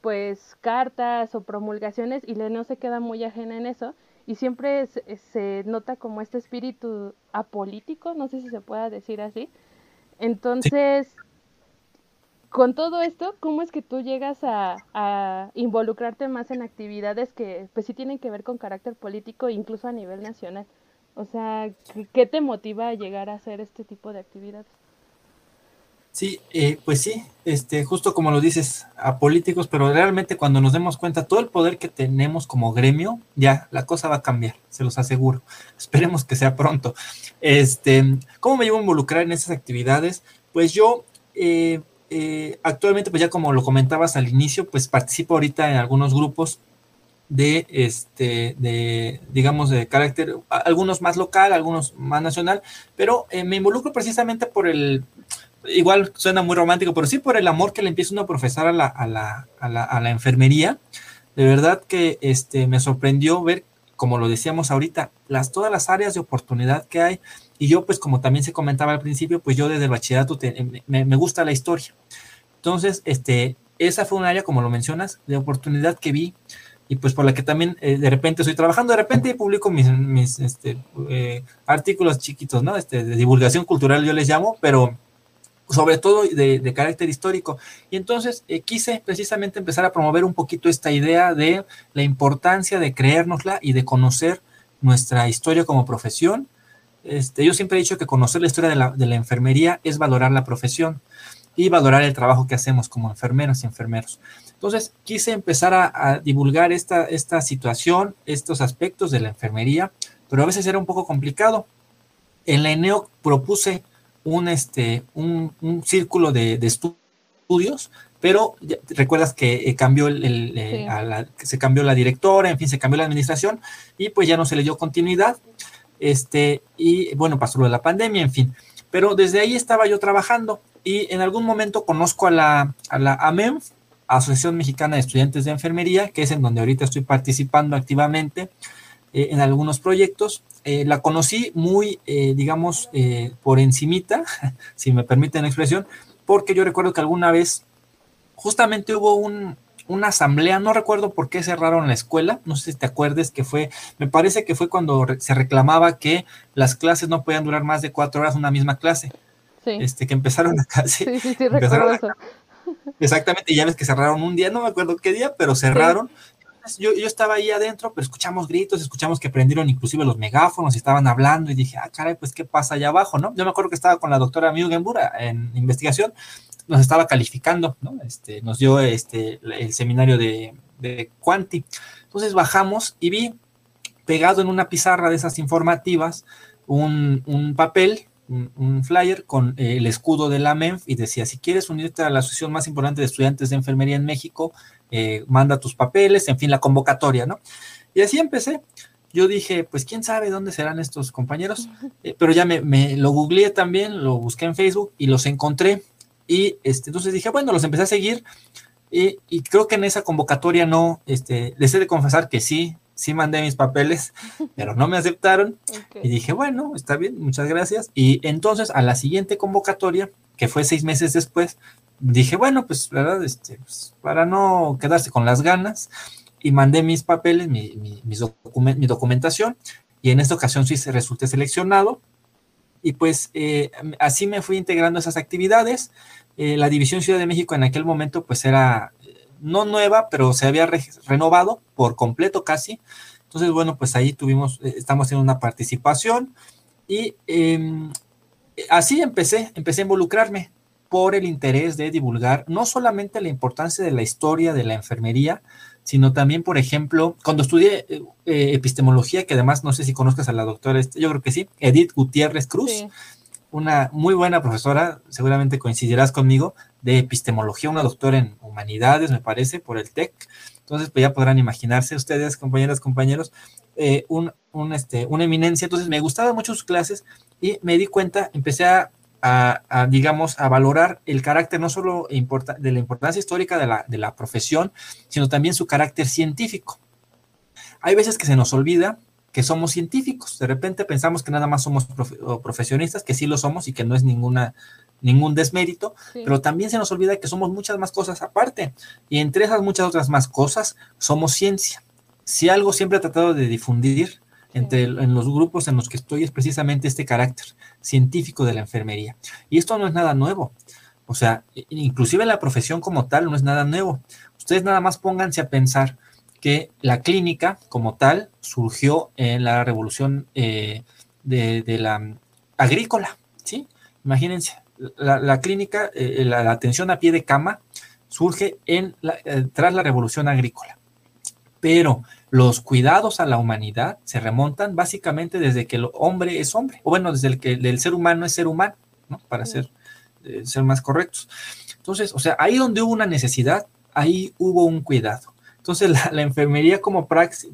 pues cartas o promulgaciones y no se queda muy ajena en eso y siempre se, nota como este espíritu apolítico, no sé si se pueda decir así. Entonces, con todo esto, ¿cómo es que tú llegas a, involucrarte más en actividades que pues sí tienen que ver con carácter político, incluso a nivel nacional? O sea, ¿qué te motiva a llegar a hacer este tipo de actividades? Sí, eh, pues sí, este, justo como lo dices, a políticos, pero realmente cuando nos demos cuenta todo el poder que tenemos como gremio, ya la cosa va a cambiar, se los aseguro. [LAUGHS] Esperemos que sea pronto. Este, ¿cómo me llevo a involucrar en esas actividades? Pues yo eh, eh, actualmente, pues ya como lo comentabas al inicio, pues participo ahorita en algunos grupos de este de digamos de carácter algunos más local algunos más nacional pero me involucro precisamente por el igual suena muy romántico, pero sí por el amor que le empieza uno a profesar a la, a la, a la, a la enfermería. De verdad que este, me sorprendió ver, como lo decíamos ahorita, las, todas las áreas de oportunidad que hay. Y yo, pues como también se comentaba al principio, pues yo desde el bachillerato me, me, gusta la historia. Entonces, este, esa fue un área, como lo mencionas, de oportunidad que vi y pues por la que también eh, de repente estoy trabajando, de repente publico mis, mis este, eh, artículos chiquitos, ¿no? Este, de divulgación cultural yo les llamo, pero sobre todo de, carácter histórico. Y entonces eh, quise precisamente empezar a promover un poquito esta idea de la importancia de creérnosla y de conocer nuestra historia como profesión. Este, yo siempre he dicho que conocer la historia de la, de la enfermería es valorar la profesión. y valorar el trabajo que hacemos como enfermeros y enfermeros. Entonces, quise empezar a, divulgar esta, esta situación, estos aspectos de la enfermería, pero a veces era un poco complicado. En la ENEO propuse un, este, un, círculo de, estudios, pero recuerdas que eh, cambió el, eh, se cambió la directora, en fin, se cambió la administración y pues ya no se le dio continuidad. Este, y bueno, pasó lo de la pandemia, en fin. Pero desde ahí estaba yo trabajando y en algún momento conozco a la, a la AMENF, Asociación Mexicana de Estudiantes de Enfermería, que es en donde ahorita estoy participando activamente eh, en algunos proyectos. Eh, la conocí muy, eh, digamos, por encimita, [LAUGHS] si me permiten la expresión, porque yo recuerdo que alguna vez justamente hubo un, una asamblea, no recuerdo por qué cerraron la escuela, no sé si te acuerdes que fue, me parece que fue cuando se reclamaba que las clases no podían durar más de cuatro horas una misma clase. Sí. Este, que empezaron a casi. Sí, sí, sí, recuerdo eso. Exactamente, y ya ves que cerraron un día, no me acuerdo qué día, pero cerraron. Yo, yo, estaba ahí adentro, pero escuchamos gritos, escuchamos que prendieron inclusive los megáfonos y estaban hablando y dije, ah, caray, pues qué pasa allá abajo, ¿no? Yo me acuerdo que estaba con la doctora Mugenbura en investigación, nos estaba calificando, ¿no? Este, nos dio este, el seminario de, de Quanti. Entonces bajamos y vi pegado en una pizarra de esas informativas un, un papel un, flyer con eh, el escudo de la MENF y decía, si quieres unirte a la asociación más importante de estudiantes de enfermería en México, eh, manda tus papeles, en fin, la convocatoria, ¿no? Y así empecé. Yo dije, pues quién sabe dónde serán estos compañeros, [LAUGHS] eh, pero ya me, lo googleé también, lo busqué en Facebook y los encontré. Y este, entonces dije, bueno, los empecé a seguir y, y, creo que en esa convocatoria no, este, les he de confesar que sí, sí mandé mis papeles, [LAUGHS] pero no me aceptaron. Y dije, bueno, está bien, muchas gracias. Y entonces a la siguiente convocatoria, que fue seis meses después, dije, bueno, pues, ¿verdad? Este, pues, para no quedarse con las ganas, y mandé mis papeles, mi, mi, mi documentación, y en esta ocasión sí resulté seleccionado. Y pues eh, así me fui integrando esas actividades. Eh, la División Ciudad de México en aquel momento pues era no nueva, pero se había renovado por completo casi. Entonces, bueno, pues ahí tuvimos, eh, estamos haciendo una participación y em, así empecé, empecé a involucrarme por el interés de divulgar no solamente la importancia de la historia de la enfermería, sino también, por ejemplo, cuando estudié eh, epistemología, que además no sé si conozcas a la doctora, yo creo que sí, Edith Gutiérrez Cruz, una muy buena profesora, seguramente coincidirás conmigo, de epistemología, una doctora en humanidades, me parece, por el TEC. Entonces, pues ya podrán imaginarse ustedes, compañeras, compañeros, eh, un, este, una eminencia. Entonces, me gustaban mucho sus clases y me di cuenta, empecé a, digamos, a valorar el carácter no solo de la importancia histórica de la, de la profesión, sino también su carácter científico. Hay veces que se nos olvida que somos científicos. De repente pensamos que nada más somos profesionistas, que sí lo somos y que no es ninguna ningún desmérito, pero también se nos olvida que somos muchas más cosas aparte. Y entre esas muchas otras más cosas, somos ciencia. Si algo siempre he tratado de difundir entre en los grupos en los que estoy es precisamente este carácter científico de la enfermería. Y esto no es nada nuevo. O sea, inclusive la profesión como tal no es nada nuevo. Ustedes nada más pónganse a pensar que la clínica como tal surgió en la revolución eh, de, de, la agrícola, ¿sí? Imagínense, la, clínica, eh, la, atención a pie de cama surge en eh, tras la revolución agrícola. Pero los cuidados a la humanidad se remontan básicamente desde que el hombre es hombre, o bueno, desde el que el ser humano es ser humano, ¿no? Para ser, eh, ser más correctos. Entonces, o sea, ahí donde hubo una necesidad, ahí hubo un cuidado. Entonces, la, enfermería como,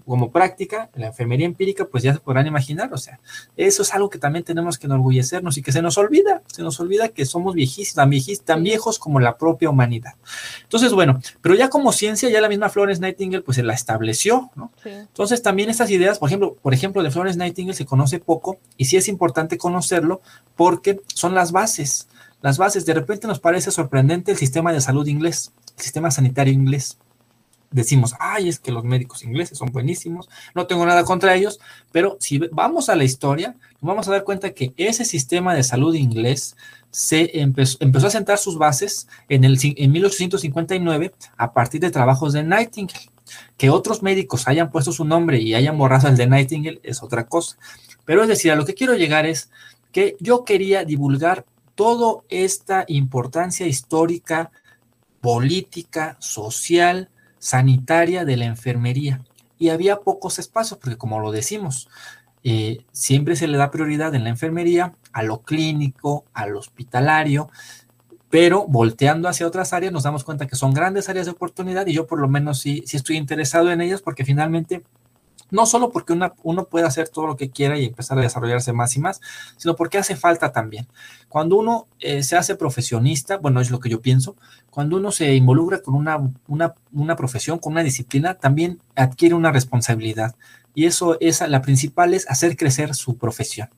como práctica, la enfermería empírica, pues ya se podrán imaginar, o sea, eso es algo que también tenemos que enorgullecernos y que se nos olvida, se nos olvida que somos viejísimos, tan, tan viejos como la propia humanidad. Entonces, bueno, pero ya como ciencia, ya la misma Florence Nightingale, pues se la estableció, ¿no? Entonces, también estas ideas, por ejemplo, por ejemplo, de Florence Nightingale se conoce poco y sí es importante conocerlo porque son las bases. Las bases, de repente nos parece sorprendente el sistema de salud inglés, el sistema sanitario inglés decimos, ay, es que los médicos ingleses son buenísimos, no tengo nada contra ellos, pero si vamos a la historia, vamos a dar cuenta que ese sistema de salud inglés se empezó, empezó a sentar sus bases en, el, en 1859 a partir de trabajos de Nightingale. Que otros médicos hayan puesto su nombre y hayan borrado el de Nightingale es otra cosa. Pero es decir, a lo que quiero llegar es que yo quería divulgar toda esta importancia histórica, política, social, sanitaria de la enfermería. Y había pocos espacios, porque como lo decimos, eh, siempre se le da prioridad en la enfermería a lo clínico, al hospitalario, pero volteando hacia otras áreas nos damos cuenta que son grandes áreas de oportunidad y yo por lo menos sí, sí estoy interesado en ellas porque finalmente no solo porque uno puede hacer todo lo que quiera y empezar a desarrollarse más y más, sino porque hace falta también. Cuando uno eh, se hace profesionista, bueno, es lo que yo pienso, cuando uno se involucra con una, una, una profesión, con una disciplina, también adquiere una responsabilidad. Y eso es la principal es hacer crecer su profesión.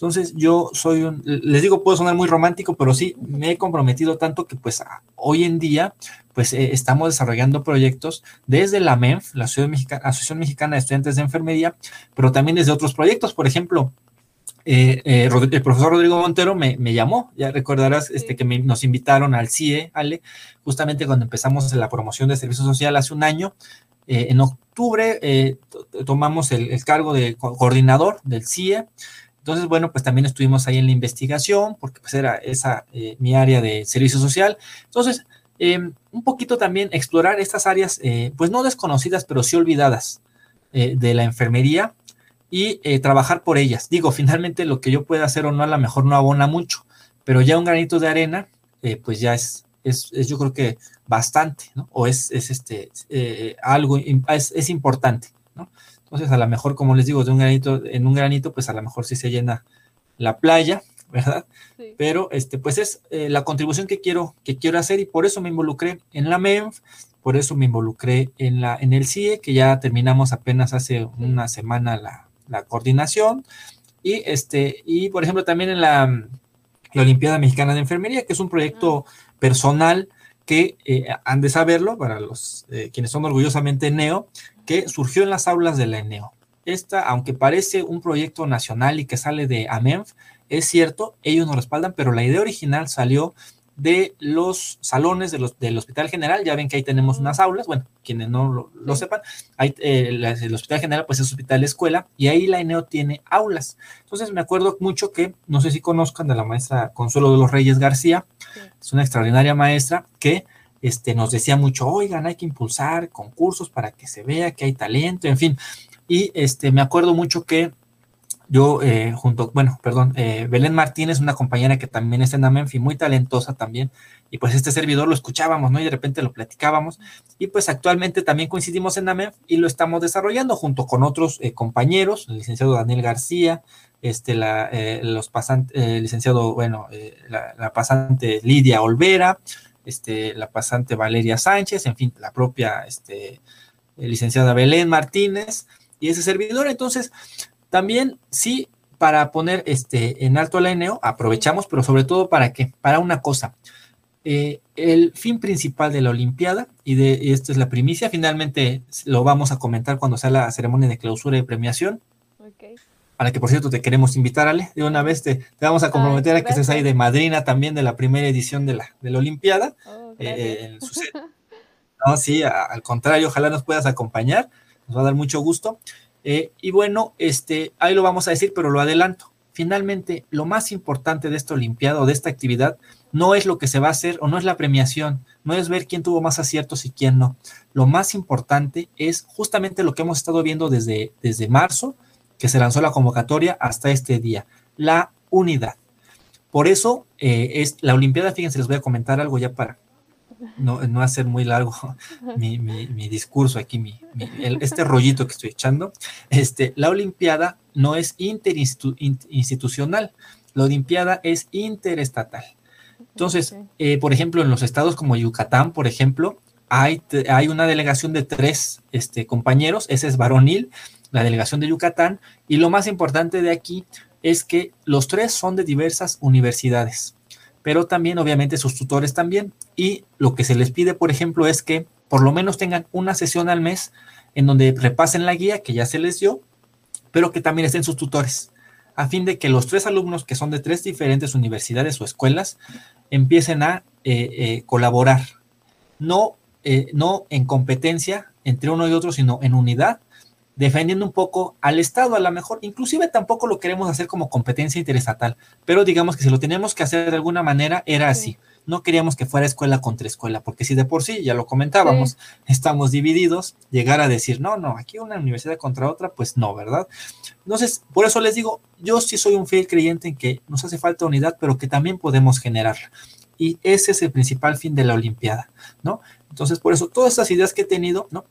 Entonces yo soy un, les digo, puedo sonar muy romántico, pero sí, me he comprometido tanto que pues hoy en día pues eh, estamos desarrollando proyectos desde la MENF, la Asociación Mexicana de Estudiantes de Enfermería, pero también desde otros proyectos. Por ejemplo, eh, eh, el profesor Rodrigo Montero me, llamó, ya recordarás este, que nos invitaron al CIE, Ale, justamente cuando empezamos la promoción de servicio social hace un año. en octubre tomamos el, el, cargo de coordinador del CIE entonces, bueno, pues también estuvimos ahí en la investigación, porque pues era esa eh, mi área de servicio social. Entonces, em, un poquito también explorar estas áreas, eh, pues no desconocidas, pero sí olvidadas eh, de la enfermería y trabajar por ellas. Digo, [LAUGHS] finalmente lo que yo pueda hacer o no, a lo mejor no abona mucho, pero ya un granito de arena, pues ya es, es, yo creo que bastante, ¿no? O es, es este, algo, es, es importante, ¿no? Entonces, a lo mejor, como les digo, de un granito, en un granito, pues a lo mejor sí se llena la playa, ¿verdad? Pero este, pues es eh, la contribución que quiero, que quiero hacer y por eso me involucré en la MENF, por eso me involucré en, la, en el CIE, que ya terminamos apenas hace una semana la, la coordinación. Y este, y por ejemplo, también en la, la, Olimpiada Mexicana de Enfermería, que es un proyecto ah. personal que eh, han de saberlo para los eh, quienes son orgullosamente neo, que surgió en las aulas de la ENEO. Esta, aunque parece un proyecto nacional y que sale de AMENF, es cierto, ellos nos respaldan, pero la idea original salió de los salones de los, del Hospital General. Ya ven que ahí tenemos unas aulas, bueno, quienes no lo, sepan, hay, eh, el Hospital General pues es hospital escuela y ahí la ENEO tiene aulas. Entonces me acuerdo mucho que, no sé si conozcan de la maestra Consuelo de los Reyes García, es una extraordinaria maestra que este, nos decía mucho, oigan, hay que impulsar concursos para que se vea que hay talento, en fin. Y este, me acuerdo mucho que yo, eh, junto, bueno, perdón, eh, Belén Martínez, una compañera que también está en Amenfi, muy talentosa también, y pues este servidor lo escuchábamos, ¿no? Y de repente lo platicábamos, y pues actualmente también coincidimos en Amenf y lo estamos desarrollando junto con otros eh, compañeros, el licenciado Daniel García, este, la, los pasantes, licenciado, bueno, la, la, pasante Lidia Olvera, este, la pasante Valeria Sánchez, en fin, la propia este, licenciada Belén Martínez y ese servidor. Entonces, también sí, para poner este, en alto la ENEO, aprovechamos, pero sobre todo para qué? Para una cosa. Eh, el fin principal de la Olimpiada, y, de, y esta es la primicia, finalmente lo vamos a comentar cuando sea la ceremonia de clausura y premiación, para que por cierto te queremos invitar, Ale, de una vez te, vamos a comprometer a que estés ahí de madrina también de la primera edición de la, de la Olimpiada. Oh, eh, [LAUGHS] no, sí, al contrario, ojalá nos puedas acompañar, nos va a dar mucho gusto. Eh, y bueno, este, ahí lo vamos a decir, pero lo adelanto. Finalmente, lo más importante de esta Olimpiada o de esta actividad no es lo que se va a hacer o no es la premiación, no es ver quién tuvo más aciertos y quién no. Lo más importante es justamente lo que hemos estado viendo desde, desde marzo, que se lanzó la convocatoria hasta este día, la unidad. Por eso eh, es la Olimpiada, fíjense, les voy a comentar algo ya para no, no hacer muy largo mi, discurso aquí, mi, este rollito que estoy echando. Este, la Olimpiada no es interinstitucional, la Olimpiada es interestatal. Entonces, eh, por ejemplo, en los estados como Yucatán, por ejemplo, hay, hay una delegación de tres este, compañeros, ese es varonil, la delegación de Yucatán, y lo más importante de aquí es que los tres son de diversas universidades, pero también obviamente sus tutores también, y lo que se les pide, por ejemplo, es que por lo menos tengan una sesión al mes en donde repasen la guía que ya se les dio, pero que también estén sus tutores, a fin de que los tres alumnos que son de tres diferentes universidades o escuelas empiecen a eh, eh, colaborar, no, eh, no en competencia entre uno y otro, sino en unidad defendiendo un poco al Estado, a lo mejor, inclusive tampoco lo queremos hacer como competencia interestatal, pero digamos que si lo tenemos que hacer de alguna manera, era así. No queríamos que fuera escuela contra escuela, porque si de por sí, ya lo comentábamos, estamos divididos, llegar a decir, no, no, aquí una universidad contra otra, pues no, ¿verdad? Entonces, por eso les digo, yo sí soy un fiel creyente en que nos hace falta unidad, pero que también podemos generarla. Y ese es el principal fin de la Olimpiada, ¿no? Entonces, por eso, todas estas ideas que he tenido, ¿no?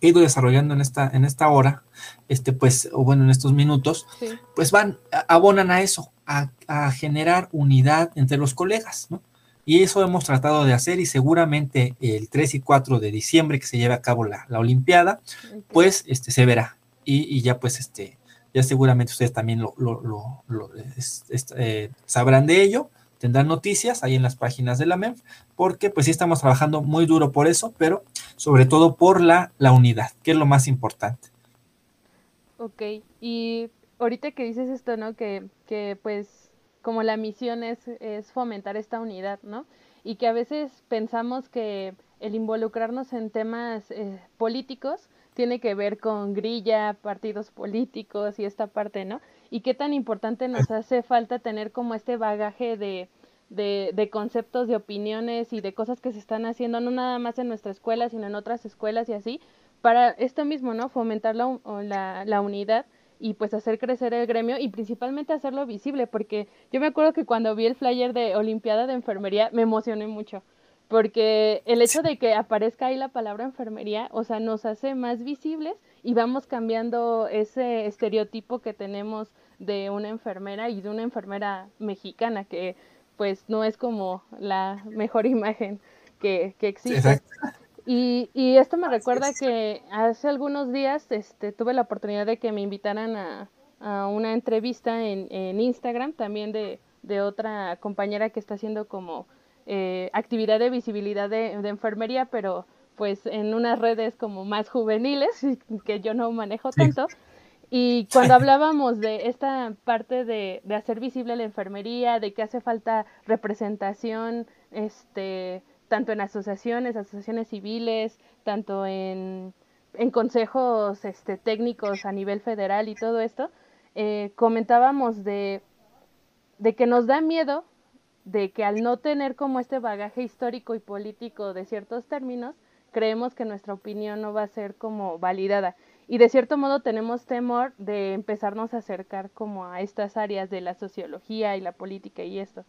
He ido desarrollando en esta, en esta hora, este, pues, o bueno, en estos minutos, pues van, abonan a eso, a, generar unidad entre los colegas, ¿no? Y eso hemos tratado de hacer y seguramente el 3 y 4 de diciembre que se lleve a cabo la, Olimpiada, pues este, se verá. Y, ya pues este, ya seguramente ustedes también lo, eh, sabrán de ello tendrán noticias ahí en las páginas de la MEF, porque pues sí estamos trabajando muy duro por eso, pero sobre todo por la, la unidad, que es lo más importante. Ok, y ahorita que dices esto, ¿no? Que, que pues como la misión es, es fomentar esta unidad, ¿no? Y que a veces pensamos que el involucrarnos en temas eh, políticos tiene que ver con grilla, partidos políticos y esta parte, ¿no? Y qué tan importante nos hace falta tener como este bagaje de, de, de, conceptos, de opiniones y de cosas que se están haciendo, no nada más en nuestra escuela, sino en otras escuelas y así, para esto mismo, ¿no? Fomentar la, la, la unidad y pues hacer crecer el gremio y principalmente hacerlo visible, porque yo me acuerdo que cuando vi el flyer de Olimpiada de Enfermería me emocioné mucho porque el hecho de que aparezca ahí la palabra enfermería, o sea, nos hace más visibles y vamos cambiando ese estereotipo que tenemos de una enfermera y de una enfermera mexicana, que pues no es como la mejor [LAUGHS] imagen que, que existe. Y, y, esto me recuerda que hace algunos días este, tuve la oportunidad de que me invitaran a, a una entrevista en, en Instagram también de, de otra compañera que está haciendo como eh, actividad de visibilidad de, enfermería, pero pues en unas redes como más juveniles, [LAUGHS] que yo no manejo tanto. Y cuando hablábamos de esta parte de, de, hacer visible la enfermería, de que hace falta representación, este, tanto en asociaciones, asociaciones civiles, tanto en, en consejos este, técnicos a nivel federal y todo esto, eh, comentábamos de, de que nos da miedo de que al no tener como este bagaje histórico y político de ciertos términos, creemos que nuestra opinión no va a ser como validada. Y de cierto modo tenemos temor de empezarnos a acercar como a estas áreas de la sociología y la política y esto.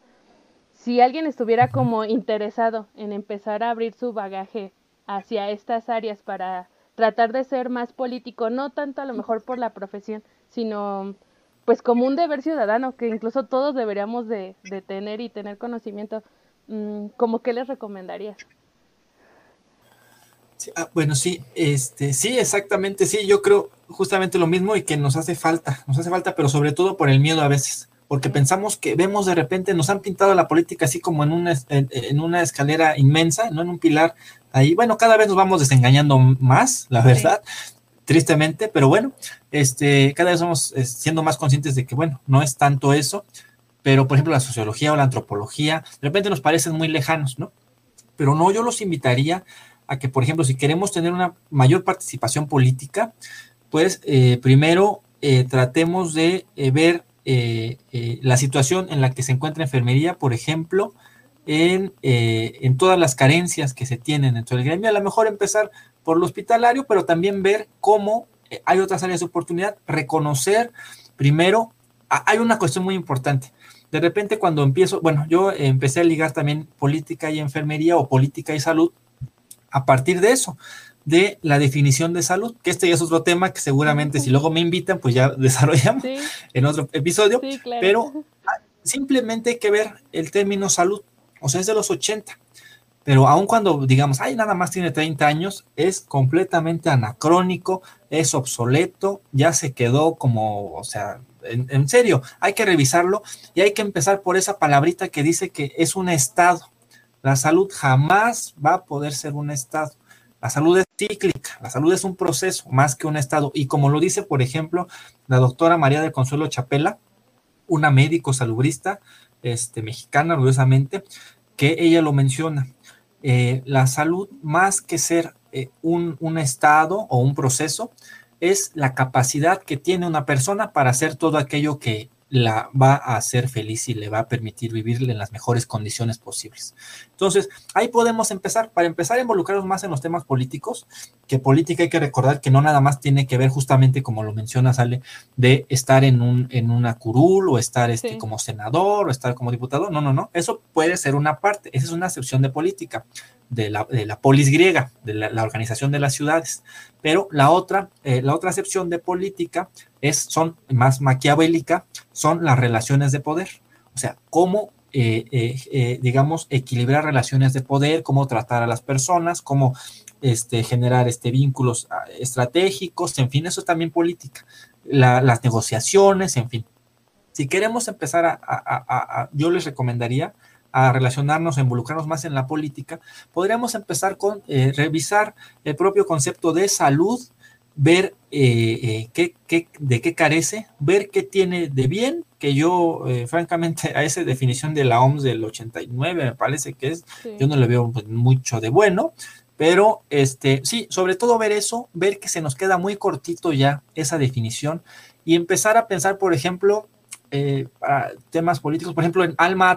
Si alguien estuviera como interesado en empezar a abrir su bagaje hacia estas áreas para tratar de ser más político, no tanto a lo mejor por la profesión, sino pues como un deber ciudadano que incluso todos deberíamos de, tener y tener conocimiento, mm, ¿cómo qué les recomendarías? Ah, bueno, sí, este, sí, exactamente, sí, yo creo justamente lo mismo y que nos hace falta, nos hace falta, pero sobre todo por el miedo a veces, porque pensamos que vemos de repente, nos han pintado la política así como en una, en, una escalera inmensa, no en un pilar ahí, bueno, cada vez nos vamos desengañando más, la verdad, tristemente, pero bueno, este, cada vez vamos eh, siendo más conscientes de que, bueno, no es tanto eso, pero por ejemplo la sociología o la antropología, de repente nos parecen muy lejanos, ¿no? Pero no, yo los invitaría a que, por ejemplo, si queremos tener una mayor participación política, pues eh, primero eh, tratemos de ver la situación en la que se encuentra enfermería, por ejemplo, en, en, todas las carencias que se tienen dentro del gremio. A lo mejor empezar por lo hospitalario, pero también ver cómo eh, hay otras áreas de oportunidad, reconocer primero, hay una cuestión muy importante. De repente cuando empiezo, bueno, yo empecé a ligar también política y enfermería o política y salud a partir de eso, de la definición de salud, que este ya es otro tema que seguramente si luego me invitan, pues ya [LAUGHS] desarrollamos en otro episodio, pero [LAUGHS] simplemente hay que ver el término salud, o sea, es de los 80 pero aun cuando digamos, ay, nada más tiene 30 años, es completamente anacrónico, es obsoleto, ya se quedó como, o sea, en, serio, hay que revisarlo y hay que empezar por esa palabrita que dice que es un estado. La salud jamás va a poder ser un estado. La salud es cíclica, la salud es un proceso más que un estado. Y como lo dice, por ejemplo, la doctora María de Consuelo Chapela, una médico salubrista este, mexicana, orgullosamente, que ella lo menciona. Eh, la salud, más que ser eh, un, estado o un proceso, es la capacidad que tiene una persona para hacer todo aquello que la va a hacer feliz y le va a permitir vivir en las mejores condiciones posibles. Entonces, ahí podemos empezar. Para empezar a involucrarnos más en los temas políticos, que política hay que recordar que no nada más tiene que ver justamente, como lo menciona Sale, de estar en, un, en una curul o estar este, como senador o estar como diputado. No, no, no. Eso puede ser una parte. Esa es una excepción de política de la, de la polis griega, de la, organización de las ciudades. Pero la otra, eh, la otra acepción de política es, son más maquiavélica, son las relaciones de poder. O sea, cómo, eh, eh, digamos, equilibrar relaciones de poder, cómo tratar a las personas, cómo este, generar este, vínculos ah, estratégicos, en fin, eso es también política. las negociaciones, en fin. Si queremos empezar a yo les recomendaría a relacionarnos, a involucrarnos más en la política, podríamos empezar con eh, revisar el propio concepto de salud, ver eh, eh, qué, de qué carece, ver qué tiene de bien, que yo, francamente, [LAUGHS] a esa definición de la OMS del 89 me parece que es, yo no le veo pues, mucho de bueno, pero este, sí, sobre todo ver eso, ver que se nos queda muy cortito ya esa definición y empezar a pensar, por ejemplo, para temas políticos, por ejemplo, en Alma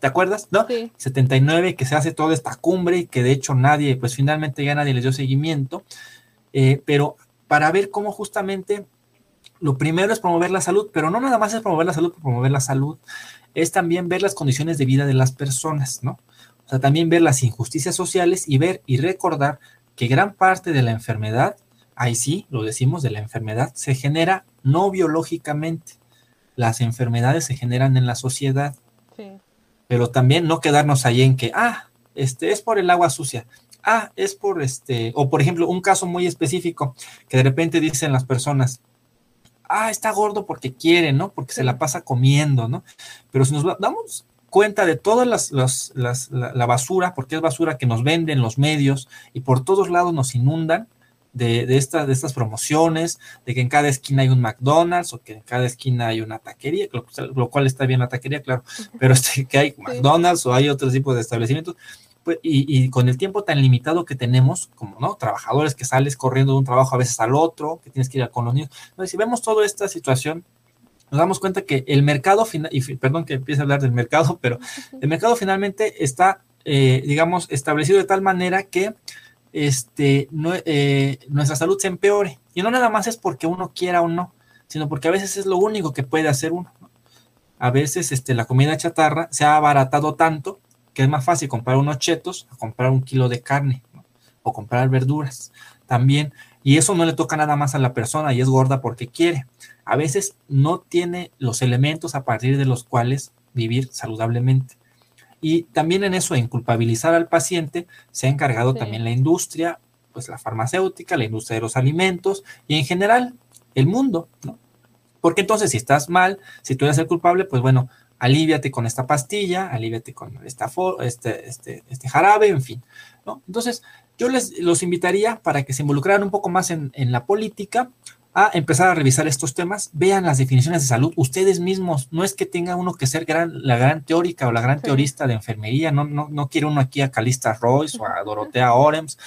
¿te acuerdas? ¿No? Sí. 79, que se hace toda esta cumbre y que de hecho nadie, pues finalmente ya nadie les dio seguimiento, eh, pero para ver cómo justamente lo primero es promover la salud, pero no nada más es promover la salud por promover la salud, es también ver las condiciones de vida de las personas, ¿no? O sea, también ver las injusticias sociales y ver y recordar que gran parte de la enfermedad, ahí sí, lo decimos, de la enfermedad, se genera no biológicamente. Las enfermedades se generan en la sociedad. Sí pero también no quedarnos ahí en que, ah, este es por el agua sucia, ah, es por este, o por ejemplo, un caso muy específico que de repente dicen las personas, ah, está gordo porque quiere, ¿no? Porque se la pasa comiendo, ¿no? Pero si nos damos cuenta de toda las, la, basura, porque es basura que nos venden los medios y por todos lados nos inundan, de, de, de estas promociones, de que en cada esquina hay un McDonald's o que en cada esquina hay una taquería, lo, cual está bien la taquería, claro, pero este, que hay McDonald's o hay otros tipos de establecimientos. Pues, y, con el tiempo tan limitado que tenemos, como no, trabajadores que sales corriendo de un trabajo a veces al otro, que tienes que ir con los niños. Entonces, si vemos toda esta situación, nos damos cuenta que el mercado final, y perdón que empiece a hablar del mercado, [LAUGHS] pero el mercado finalmente está, eh, digamos, establecido de tal manera que este, eh, nuestra salud se empeore. Y no nada más es porque uno quiera o no, sino porque a veces es lo único que puede hacer uno. A veces este, la comida chatarra se ha abaratado tanto que es más fácil comprar unos chetos a comprar un kilo de carne o comprar verduras también. Y eso no le toca nada más a la persona y es gorda porque quiere. A veces no tiene los elementos a partir de los cuales vivir saludablemente. Y también en eso, en culpabilizar al paciente, se ha encargado también la industria, pues la farmacéutica, la industria de los alimentos y en general el mundo, ¿no? Porque entonces si estás mal, si tú eres el culpable, pues bueno, aliviate con esta pastilla, aliviate con esta este, este, este jarabe, en fin, ¿no? Entonces, yo les los invitaría para que se involucraran un poco más en, en la política, a empezar a revisar estos temas, vean las definiciones de salud ustedes mismos. No es que tenga uno que ser gran, la gran teórica o la gran teorista de enfermería, no, no, no quiere uno aquí a Calista Royce o a Dorotea Orems,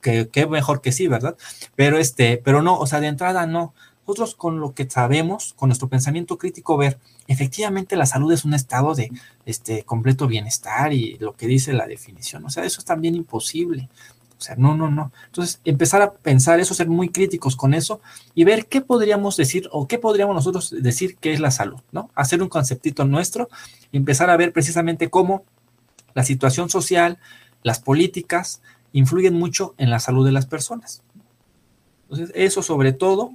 que, que, mejor que sí, ¿verdad? Pero este, pero no, o sea, de entrada no. Nosotros con lo que sabemos, con nuestro pensamiento crítico, ver, efectivamente la salud es un estado de este completo bienestar y lo que dice la definición. O sea, eso es también imposible. O sea, no, no, no. Entonces, empezar a pensar eso, ser muy críticos con eso y ver qué podríamos decir o qué podríamos nosotros decir que es la salud, ¿no? Hacer un conceptito nuestro y empezar a ver precisamente cómo la situación social, las políticas influyen mucho en la salud de las personas. Entonces, eso sobre todo,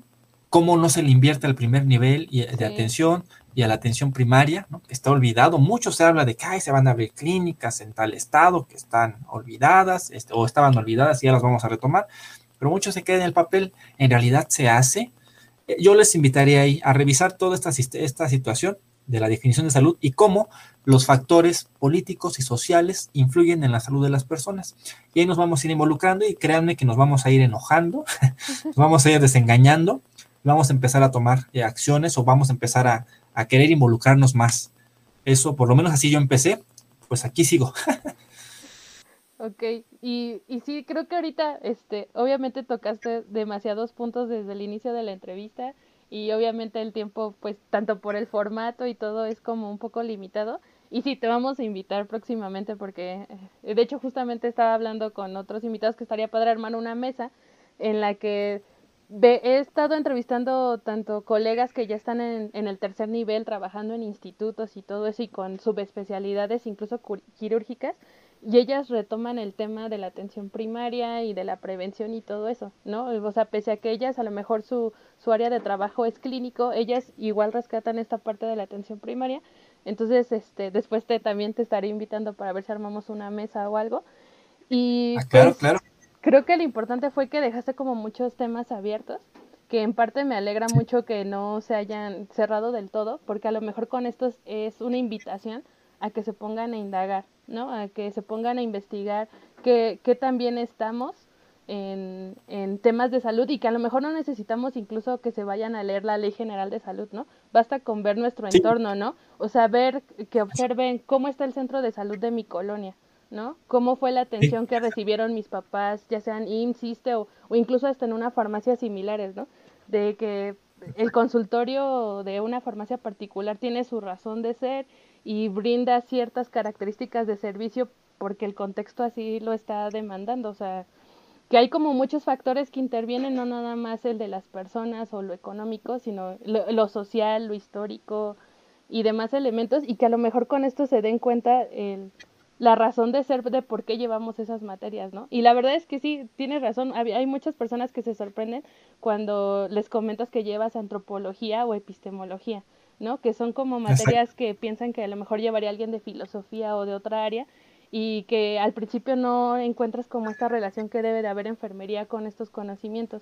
cómo no se le invierte al primer nivel de atención, y a la atención primaria, ¿no? está olvidado. Mucho se habla de que se van a abrir clínicas en tal estado que están olvidadas este, o estaban olvidadas y ya las vamos a retomar, pero mucho se queda en el papel. En realidad se hace. Eh, yo les invitaría ahí a revisar toda esta, esta situación de la definición de salud y cómo los factores políticos y sociales influyen en la salud de las personas. Y ahí nos vamos a ir involucrando y créanme que nos vamos a ir enojando, [LAUGHS] nos vamos a ir desengañando, vamos a empezar a tomar eh, acciones o vamos a empezar a, a querer involucrarnos más. Eso, por lo menos así yo empecé, pues aquí sigo. [LAUGHS] Ok, y, y sí, creo que ahorita, este, obviamente tocaste demasiados puntos desde el inicio de la entrevista y obviamente el tiempo, pues, tanto por el formato y todo es como un poco limitado. Y sí, te vamos a invitar próximamente porque, eh, de hecho, justamente estaba hablando con otros invitados que estaría padre armar una mesa en la que he estado entrevistando tanto colegas que ya están en, en, el tercer nivel trabajando en institutos y todo eso y con subespecialidades incluso quirúrgicas y ellas retoman el tema de la atención primaria y de la prevención y todo eso, ¿no? O sea, pese a que ellas a lo mejor su, su área de trabajo es clínico, ellas igual rescatan esta parte de la atención primaria. Entonces, este, después te también te estaré invitando para ver si armamos una mesa o algo. Y ah, claro, pues, claro. Creo que lo importante fue que dejaste como muchos temas abiertos, que en parte me alegra mucho que no se hayan cerrado del todo, porque a lo mejor con esto es una invitación a que se pongan a indagar, ¿no? A que se pongan a investigar qué, qué también estamos en, en, temas de salud y que a lo mejor no necesitamos incluso que se vayan a leer la Ley General de Salud, ¿no? Basta con ver nuestro entorno, ¿no? O sea, ver, que observen cómo está el centro de salud de mi colonia, ¿no? Cómo fue la atención que recibieron mis papás, ya sean IMSS, o, o incluso hasta en una farmacia similares, ¿no? De que el consultorio de una farmacia particular tiene su razón de ser y brinda ciertas características de servicio porque el contexto así lo está demandando. O sea, que hay como muchos factores que intervienen, no nada más el de las personas o lo económico, sino lo, social, lo histórico y demás elementos, y que a lo mejor con esto se den cuenta el, la razón de ser de por qué llevamos esas materias, ¿no? Y la verdad es que sí, tienes razón, hay muchas personas que se sorprenden cuando les comentas que llevas antropología o epistemología ¿no? Que son como materias que piensan que a lo mejor llevaría alguien de filosofía o de otra área y que al principio no encuentras como esta relación que debe de haber enfermería con estos conocimientos.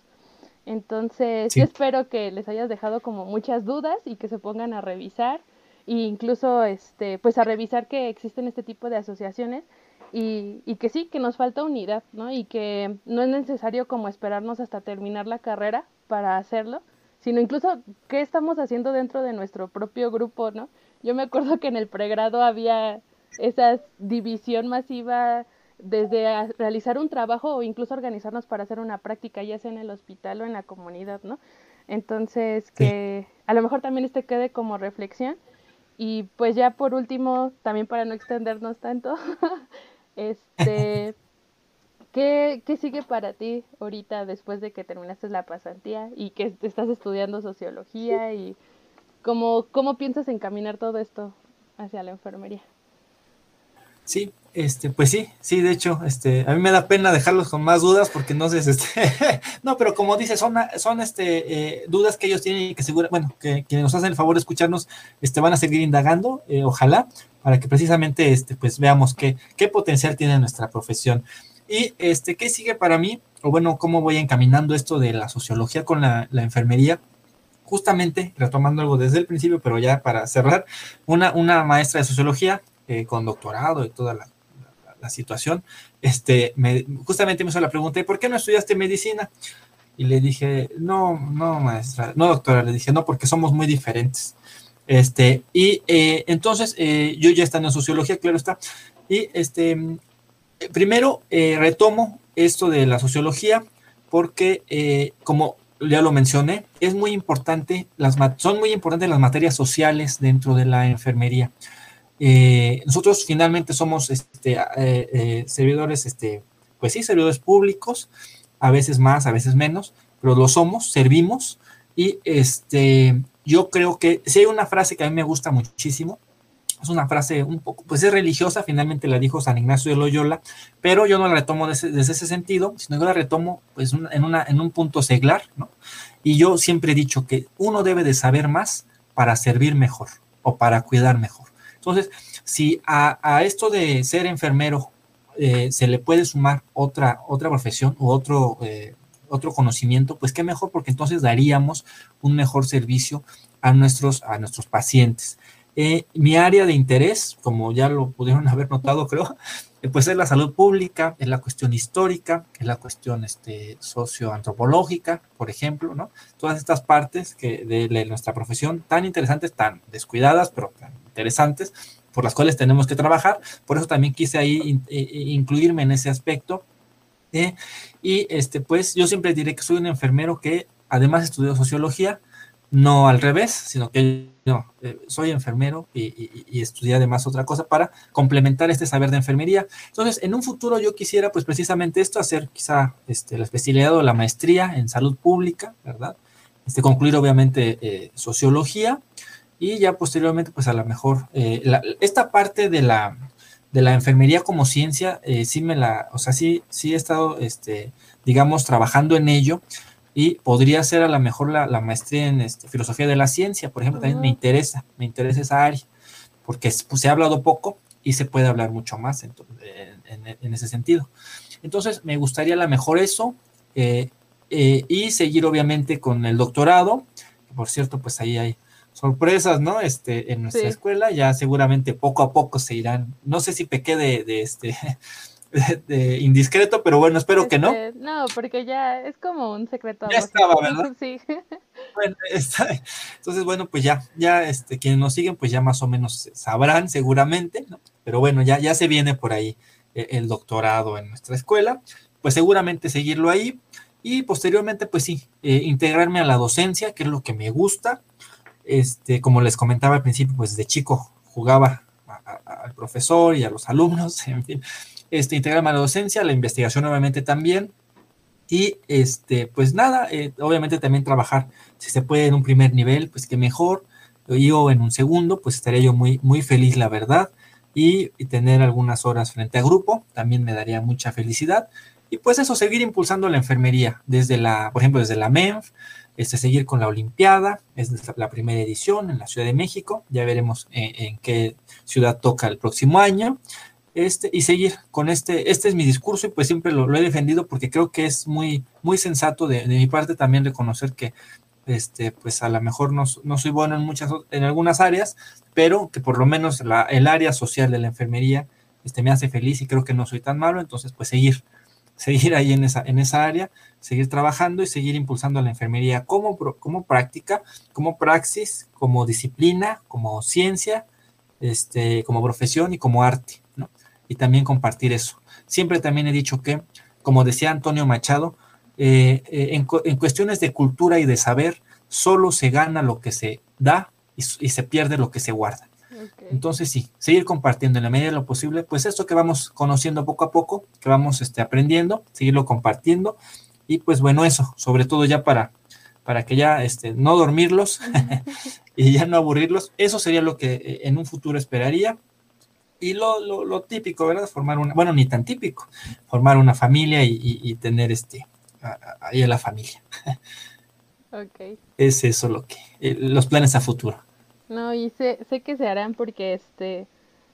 Entonces, yo espero que les hayas dejado como muchas dudas y que se pongan a revisar e incluso este pues a revisar que existen este tipo de asociaciones y, y que sí, que nos falta unidad, ¿no? Y que no es necesario como esperarnos hasta terminar la carrera para hacerlo, sino incluso qué estamos haciendo dentro de nuestro propio grupo, ¿no? Yo me acuerdo que en el pregrado había esa división masiva desde realizar un trabajo o incluso organizarnos para hacer una práctica, ya sea en el hospital o en la comunidad, ¿no? Entonces, que a lo mejor también este quede como reflexión. Y pues ya por último, también para no extendernos tanto, [LAUGHS] este, [LAUGHS] ¿Qué, ¿Qué, sigue para ti ahorita después de que terminaste la pasantía y que estás estudiando sociología y cómo, cómo piensas encaminar todo esto hacia la enfermería? Sí, este, pues sí, sí, de hecho, este, a mí me da pena dejarlos con más dudas porque no sé, este, [LAUGHS] no, pero como dices, son, son este, eh, dudas que ellos tienen y que seguro, bueno, que quienes nos hacen el favor de escucharnos, este, van a seguir indagando, eh, ojalá, para que precisamente, este, pues veamos qué, qué potencial tiene nuestra profesión. Y este, ¿qué sigue para mí? O bueno, ¿cómo voy encaminando esto de la sociología con la, enfermería? Justamente, retomando algo desde el principio, pero ya para cerrar, una, una maestra de sociología eh, con doctorado y toda la, situación, este, me, justamente me hizo la pregunta, ¿y por qué no estudiaste medicina? Y le dije, no, no, maestra, no, doctora, le dije, no, porque somos muy diferentes. Este, y eh, entonces, eh, yo ya estando en sociología, claro está, y este, primero retomo esto de la sociología porque, como ya lo mencioné, es muy importante, son muy importantes las materias sociales dentro de la enfermería. Eh, nosotros finalmente somos este, servidores, este, pues sí, servidores públicos, a veces más, a veces menos, pero lo somos, servimos y este, yo creo que si hay una frase que a mí me gusta muchísimo, es una frase un poco, pues es religiosa, finalmente la dijo San Ignacio de Loyola, pero yo no la retomo desde, ese sentido, sino que la retomo pues en, una, en un punto seglar, ¿no? Y yo siempre he dicho que uno debe de saber más para servir mejor o para cuidar mejor. Entonces, si a, esto de ser enfermero eh, se le puede sumar otra, otra profesión u otro, eh, otro conocimiento, pues qué mejor, porque entonces daríamos un mejor servicio a nuestros, a nuestros pacientes. Eh, mi área de interés, como ya lo pudieron [LAUGHS] haber notado, creo, pues es la salud pública, es la cuestión histórica, es la cuestión este, socioantropológica, por ejemplo, ¿no? Todas estas partes que de, nuestra profesión tan interesantes, tan descuidadas, pero tan interesantes, por las cuales tenemos que trabajar. Por eso también quise ahí incluirme en ese aspecto. y este, pues yo siempre diré que soy un enfermero que además estudió sociología, no al revés, sino que no, eh, soy enfermero y, estudié además otra cosa para complementar este saber de enfermería. Entonces, en un futuro yo quisiera, pues precisamente esto, hacer quizá este, la especialidad o la maestría en salud pública, ¿verdad? Este, concluir obviamente eh, sociología y ya posteriormente, pues a lo mejor, eh, esta parte de la, de la enfermería como ciencia, sí me la, o sea, sí, sí he estado, este, digamos, trabajando en ello y podría ser a lo mejor la, maestría en este, filosofía de la ciencia, por ejemplo, también me interesa, me interesa esa área, porque pues, se ha hablado poco y se puede hablar mucho más en, ese sentido. Entonces, me gustaría a lo mejor eso eh, eh, y seguir obviamente con el doctorado, por cierto, pues ahí hay sorpresas, ¿no? Este, en nuestra escuela, ya seguramente poco a poco se irán, no sé si pequé de, de este [LAUGHS] de, indiscreto, pero bueno, espero que no. Este, no, porque ya es como un secreto. Ya estaba, ¿verdad? [LAUGHS] Sí. Bueno, [LAUGHS] está, entonces, bueno, pues ya, ya, este, quienes nos siguen, pues ya más o menos sabrán seguramente, ¿no? Pero bueno, ya, ya se viene por ahí eh, el doctorado en nuestra escuela, pues seguramente seguirlo ahí y posteriormente, pues sí, eh, integrarme a la docencia, que es lo que me gusta. Este, como les comentaba al principio, pues de chico jugaba al profesor y a los alumnos, [LAUGHS] en fin, este, integrarme a la docencia, la investigación obviamente también. Y este, pues nada, eh, obviamente también trabajar, si se puede en un primer nivel, pues que mejor, yo en un segundo, pues estaría yo muy, muy feliz, la verdad. Y, tener algunas horas frente a grupo también me daría mucha felicidad. Y pues eso, seguir impulsando la enfermería, desde la, por ejemplo, desde la MENF, este, seguir con la Olimpiada, es la primera edición en la Ciudad de México, ya veremos en, qué ciudad toca el próximo año. Este, y seguir con este, este es mi discurso y pues siempre lo, he defendido porque creo que es muy, muy sensato de, mi parte también reconocer que este, pues a lo mejor no, no, soy bueno en muchas, en algunas áreas, pero que por lo menos el área social de la enfermería este, me hace feliz y creo que no soy tan malo, entonces pues seguir, seguir ahí en esa, en esa área, seguir trabajando y seguir impulsando a la enfermería como, como práctica, como praxis, como disciplina, como ciencia, este, como profesión y como arte y también compartir eso. Siempre también he dicho que, como decía Antonio Machado, eh, eh, en, cuestiones de cultura y de saber, solo se gana lo que se da y, se pierde lo que se guarda. Entonces sí, seguir compartiendo en la medida de lo posible, pues esto que vamos conociendo poco a poco, que vamos este, aprendiendo, seguirlo compartiendo y pues bueno, eso, sobre todo ya para, para que ya este, no dormirlos [LAUGHS] y ya no aburrirlos, eso sería lo que eh, en un futuro esperaría y lo, lo, típico, ¿verdad? Formar una, bueno, ni tan típico, formar una familia y, tener este, ahí a la familia. Ok. Es eso lo que, eh, los planes a futuro. No, y sé, sé que se harán porque este,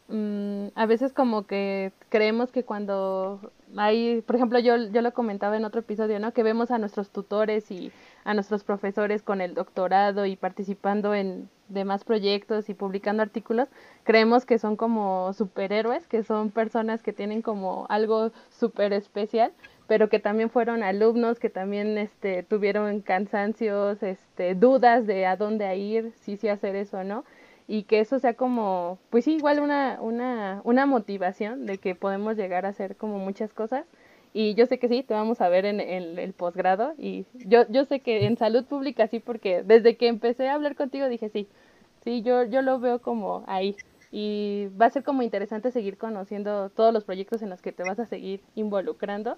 mm, a veces como que creemos que cuando hay, por ejemplo, yo, yo lo comentaba en otro episodio, ¿no? Que vemos a nuestros tutores y a nuestros profesores con el doctorado y participando en demás proyectos y publicando artículos, creemos que son como superhéroes, que son personas que tienen como algo súper especial, pero que también fueron alumnos, que también este, tuvieron cansancios, este, dudas de a dónde ir, si sí hacer eso o no, y que eso sea como, pues sí, igual una, una, una motivación de que podemos llegar a hacer como muchas cosas y yo sé que sí, te vamos a ver en, el posgrado. Y yo, yo sé que en salud pública sí, porque desde que empecé a hablar contigo dije sí, sí, yo, yo lo veo como ahí. Y va a ser como interesante seguir conociendo todos los proyectos en los que te vas a seguir involucrando.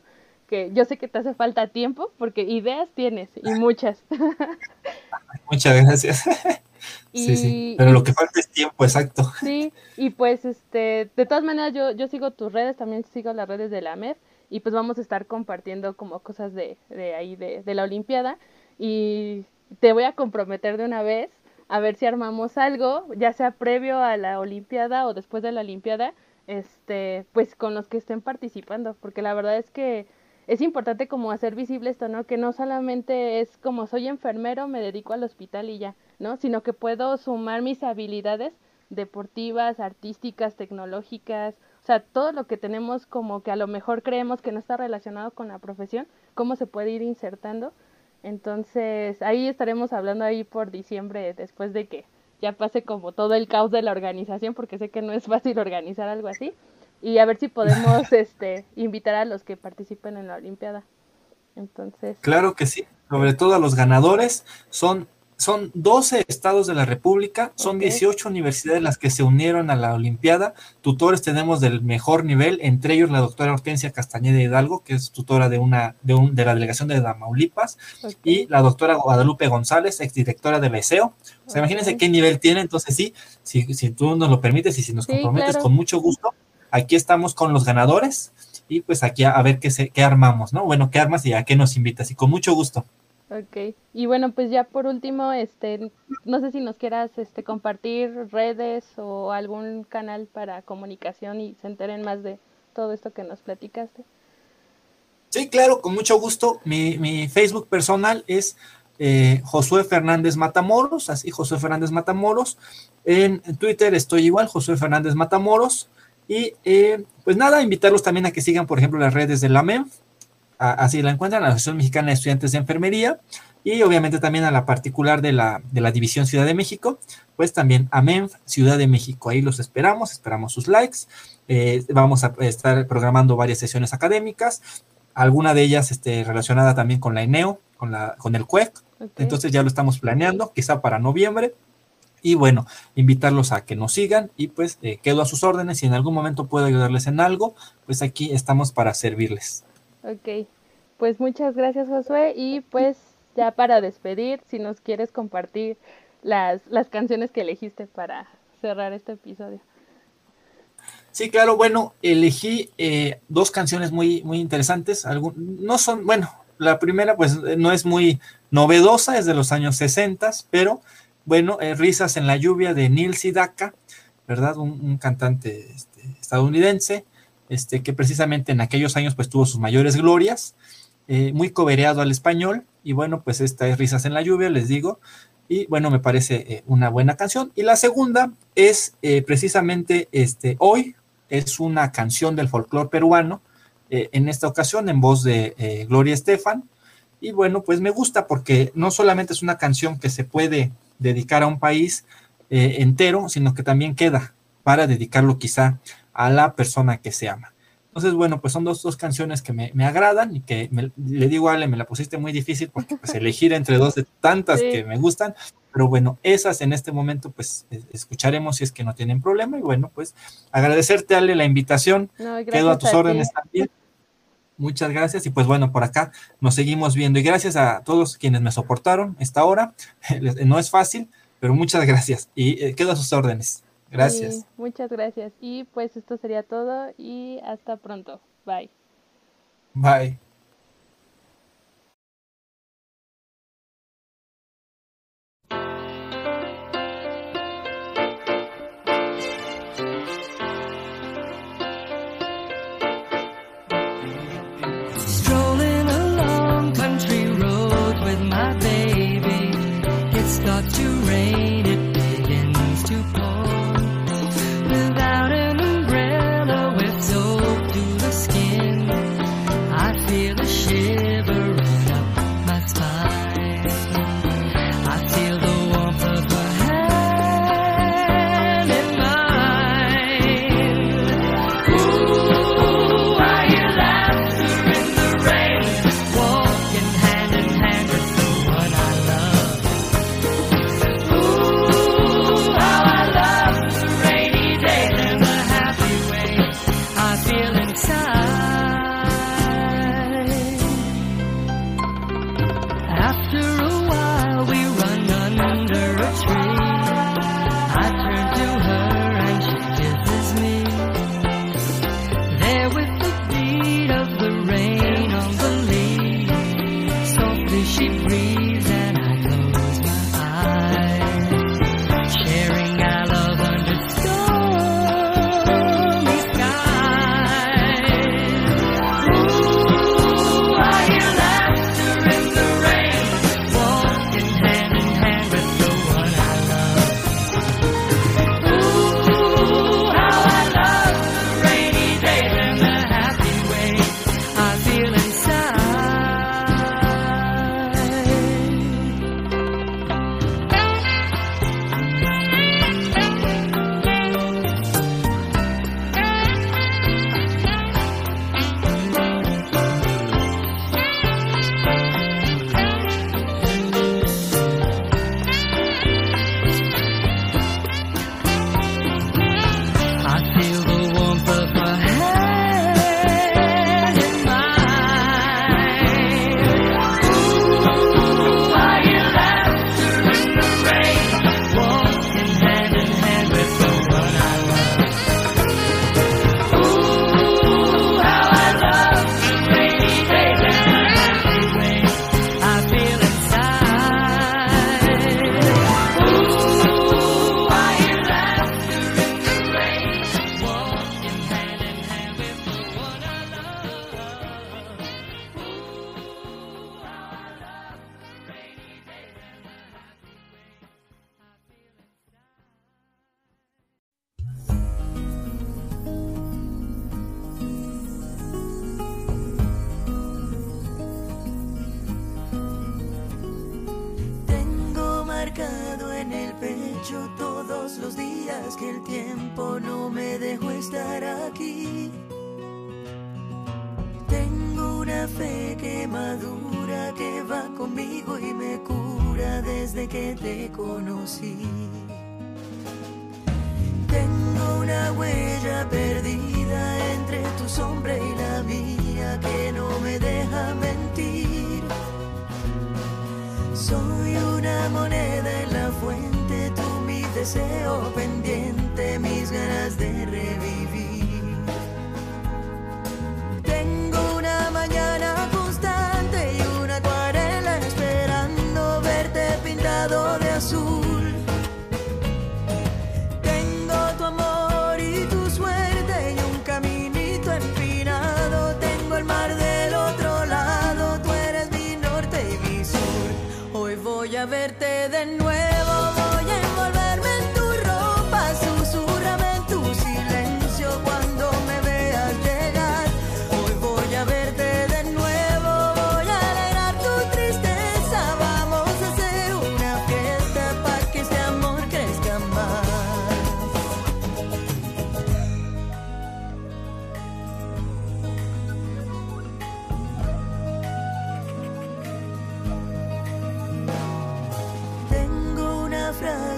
Que yo sé que te hace falta tiempo, porque ideas tienes y muchas. [LAUGHS] Muchas gracias. [LAUGHS] sí, sí, pero lo que falta es tiempo, exacto. Sí, y pues este, de todas maneras yo, yo sigo tus redes, también sigo las redes de la MED y pues vamos a estar compartiendo como cosas de, de ahí de, de la Olimpiada y te voy a comprometer de una vez a ver si armamos algo, ya sea previo a la Olimpiada o después de la Olimpiada, este, pues con los que estén participando, porque la verdad es que es importante como hacer visible esto, ¿no? Que no solamente es como soy enfermero, me dedico al hospital y ya, ¿no? Sino que puedo sumar mis habilidades deportivas, artísticas, tecnológicas, o sea, todo lo que tenemos como que a lo mejor creemos que no está relacionado con la profesión, cómo se puede ir insertando. Entonces, ahí estaremos hablando ahí por diciembre, después de que ya pase como todo el caos de la organización, porque sé que no es fácil organizar algo así, y a ver si podemos [LAUGHS] este, invitar a los que participen en la Olimpiada. Entonces. Claro que sí, sobre todo a los ganadores, son son 12 estados de la República, son 18 universidades las que se unieron a la Olimpiada. Tutores tenemos del mejor nivel, entre ellos la doctora Hortensia Castañeda Hidalgo, que es tutora de una de, un, de la delegación de Damaulipas, y la doctora Guadalupe González, exdirectora de BESEO. O sea, imagínense qué nivel tiene. Entonces, sí, si, si tú nos lo permites y si nos comprometes, con mucho gusto, aquí estamos con los ganadores y pues aquí a, ver qué, se, qué armamos, ¿no? Bueno, qué armas y a qué nos invitas y con mucho gusto. Ok, y bueno, pues ya por último, este, no sé si nos quieras este, compartir redes o algún canal para comunicación y se enteren más de todo esto que nos platicaste. Sí, claro, con mucho gusto. Mi, mi Facebook personal es eh, Josué Fernández Matamoros, así Josué Fernández Matamoros. En, Twitter estoy igual, Josué Fernández Matamoros. Y eh, pues nada, invitarlos también a que sigan, por ejemplo, las redes de la MENF, así la encuentran, la Asociación Mexicana de Estudiantes de Enfermería, y obviamente también a la particular de la, de la División Ciudad de México, pues también a MENF Ciudad de México. Ahí los esperamos, esperamos sus likes. Eh, vamos a estar programando varias sesiones académicas, alguna de ellas este, relacionada también con la ENEO, con, la, con el CUEC. Entonces ya lo estamos planeando, quizá para noviembre. Y bueno, invitarlos a que nos sigan y pues eh, quedo a sus órdenes. Si en algún momento puedo ayudarles en algo, pues aquí estamos para servirles. Ok, pues muchas gracias Josué y pues ya para despedir, si nos quieres compartir las, las canciones que elegiste para cerrar este episodio. Sí, claro, bueno, elegí eh, dos canciones muy, muy interesantes. no son, bueno, la primera pues no es muy novedosa, es de los años 60, pero bueno, eh, Risas en la lluvia de Neil Sidaka, ¿verdad? Un, cantante este, estadounidense este, que precisamente en aquellos años pues tuvo sus mayores glorias, eh, muy cobereado al español, y bueno, pues esta es Risas en la lluvia, les digo, y bueno, me parece eh, una buena canción. Y la segunda es eh, precisamente este, hoy, es una canción del folclore peruano, en esta ocasión en voz de Gloria Estefan, y bueno, pues me gusta porque no solamente es una canción que se puede dedicar a un país entero, sino que también queda para dedicarlo quizá a la persona que se ama. Entonces, bueno, pues son dos, dos canciones que me, agradan y que le digo a Ale, me la pusiste muy difícil porque pues [LAUGHS] elegir entre dos de tantas que me gustan, pero bueno, esas en este momento pues e, escucharemos si es que no tienen problema y bueno, pues agradecerte Ale la invitación, quedo a tus órdenes también. Muchas gracias y pues bueno, por acá nos seguimos viendo y gracias a todos quienes me soportaron esta hora. [LAUGHS] No es fácil, pero muchas gracias y eh, quedo a sus órdenes. Gracias. muchas gracias. Y pues esto sería todo y hasta pronto. Bye. Bye.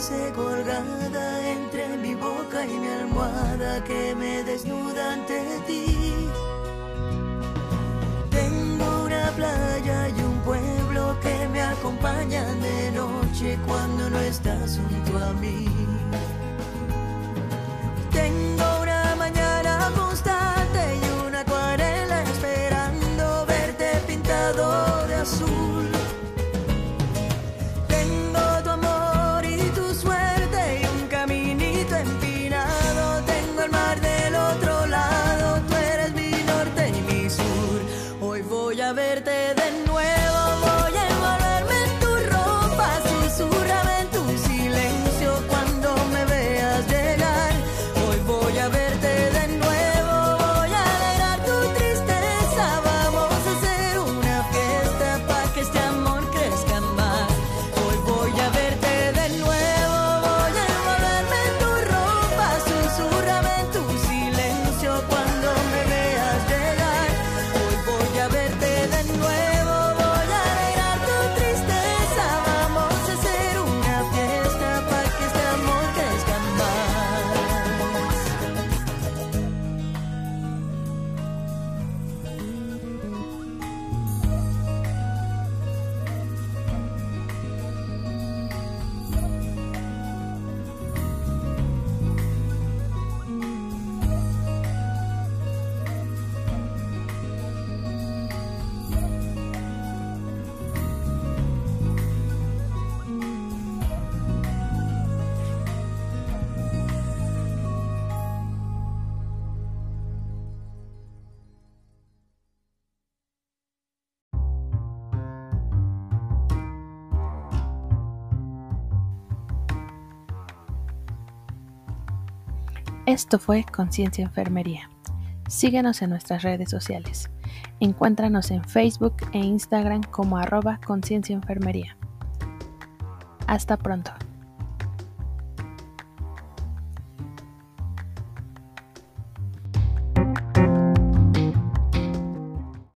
frase colgada entre mi boca y mi almohada que me desnuda ante ti. Tengo una playa y un pueblo que me acompañan de noche cuando no estás junto a mí. Esto fue Conciencia Enfermería. Síguenos en nuestras redes sociales. Encuéntranos en Facebook e Instagram como arroba Conciencia Enfermería. Hasta pronto.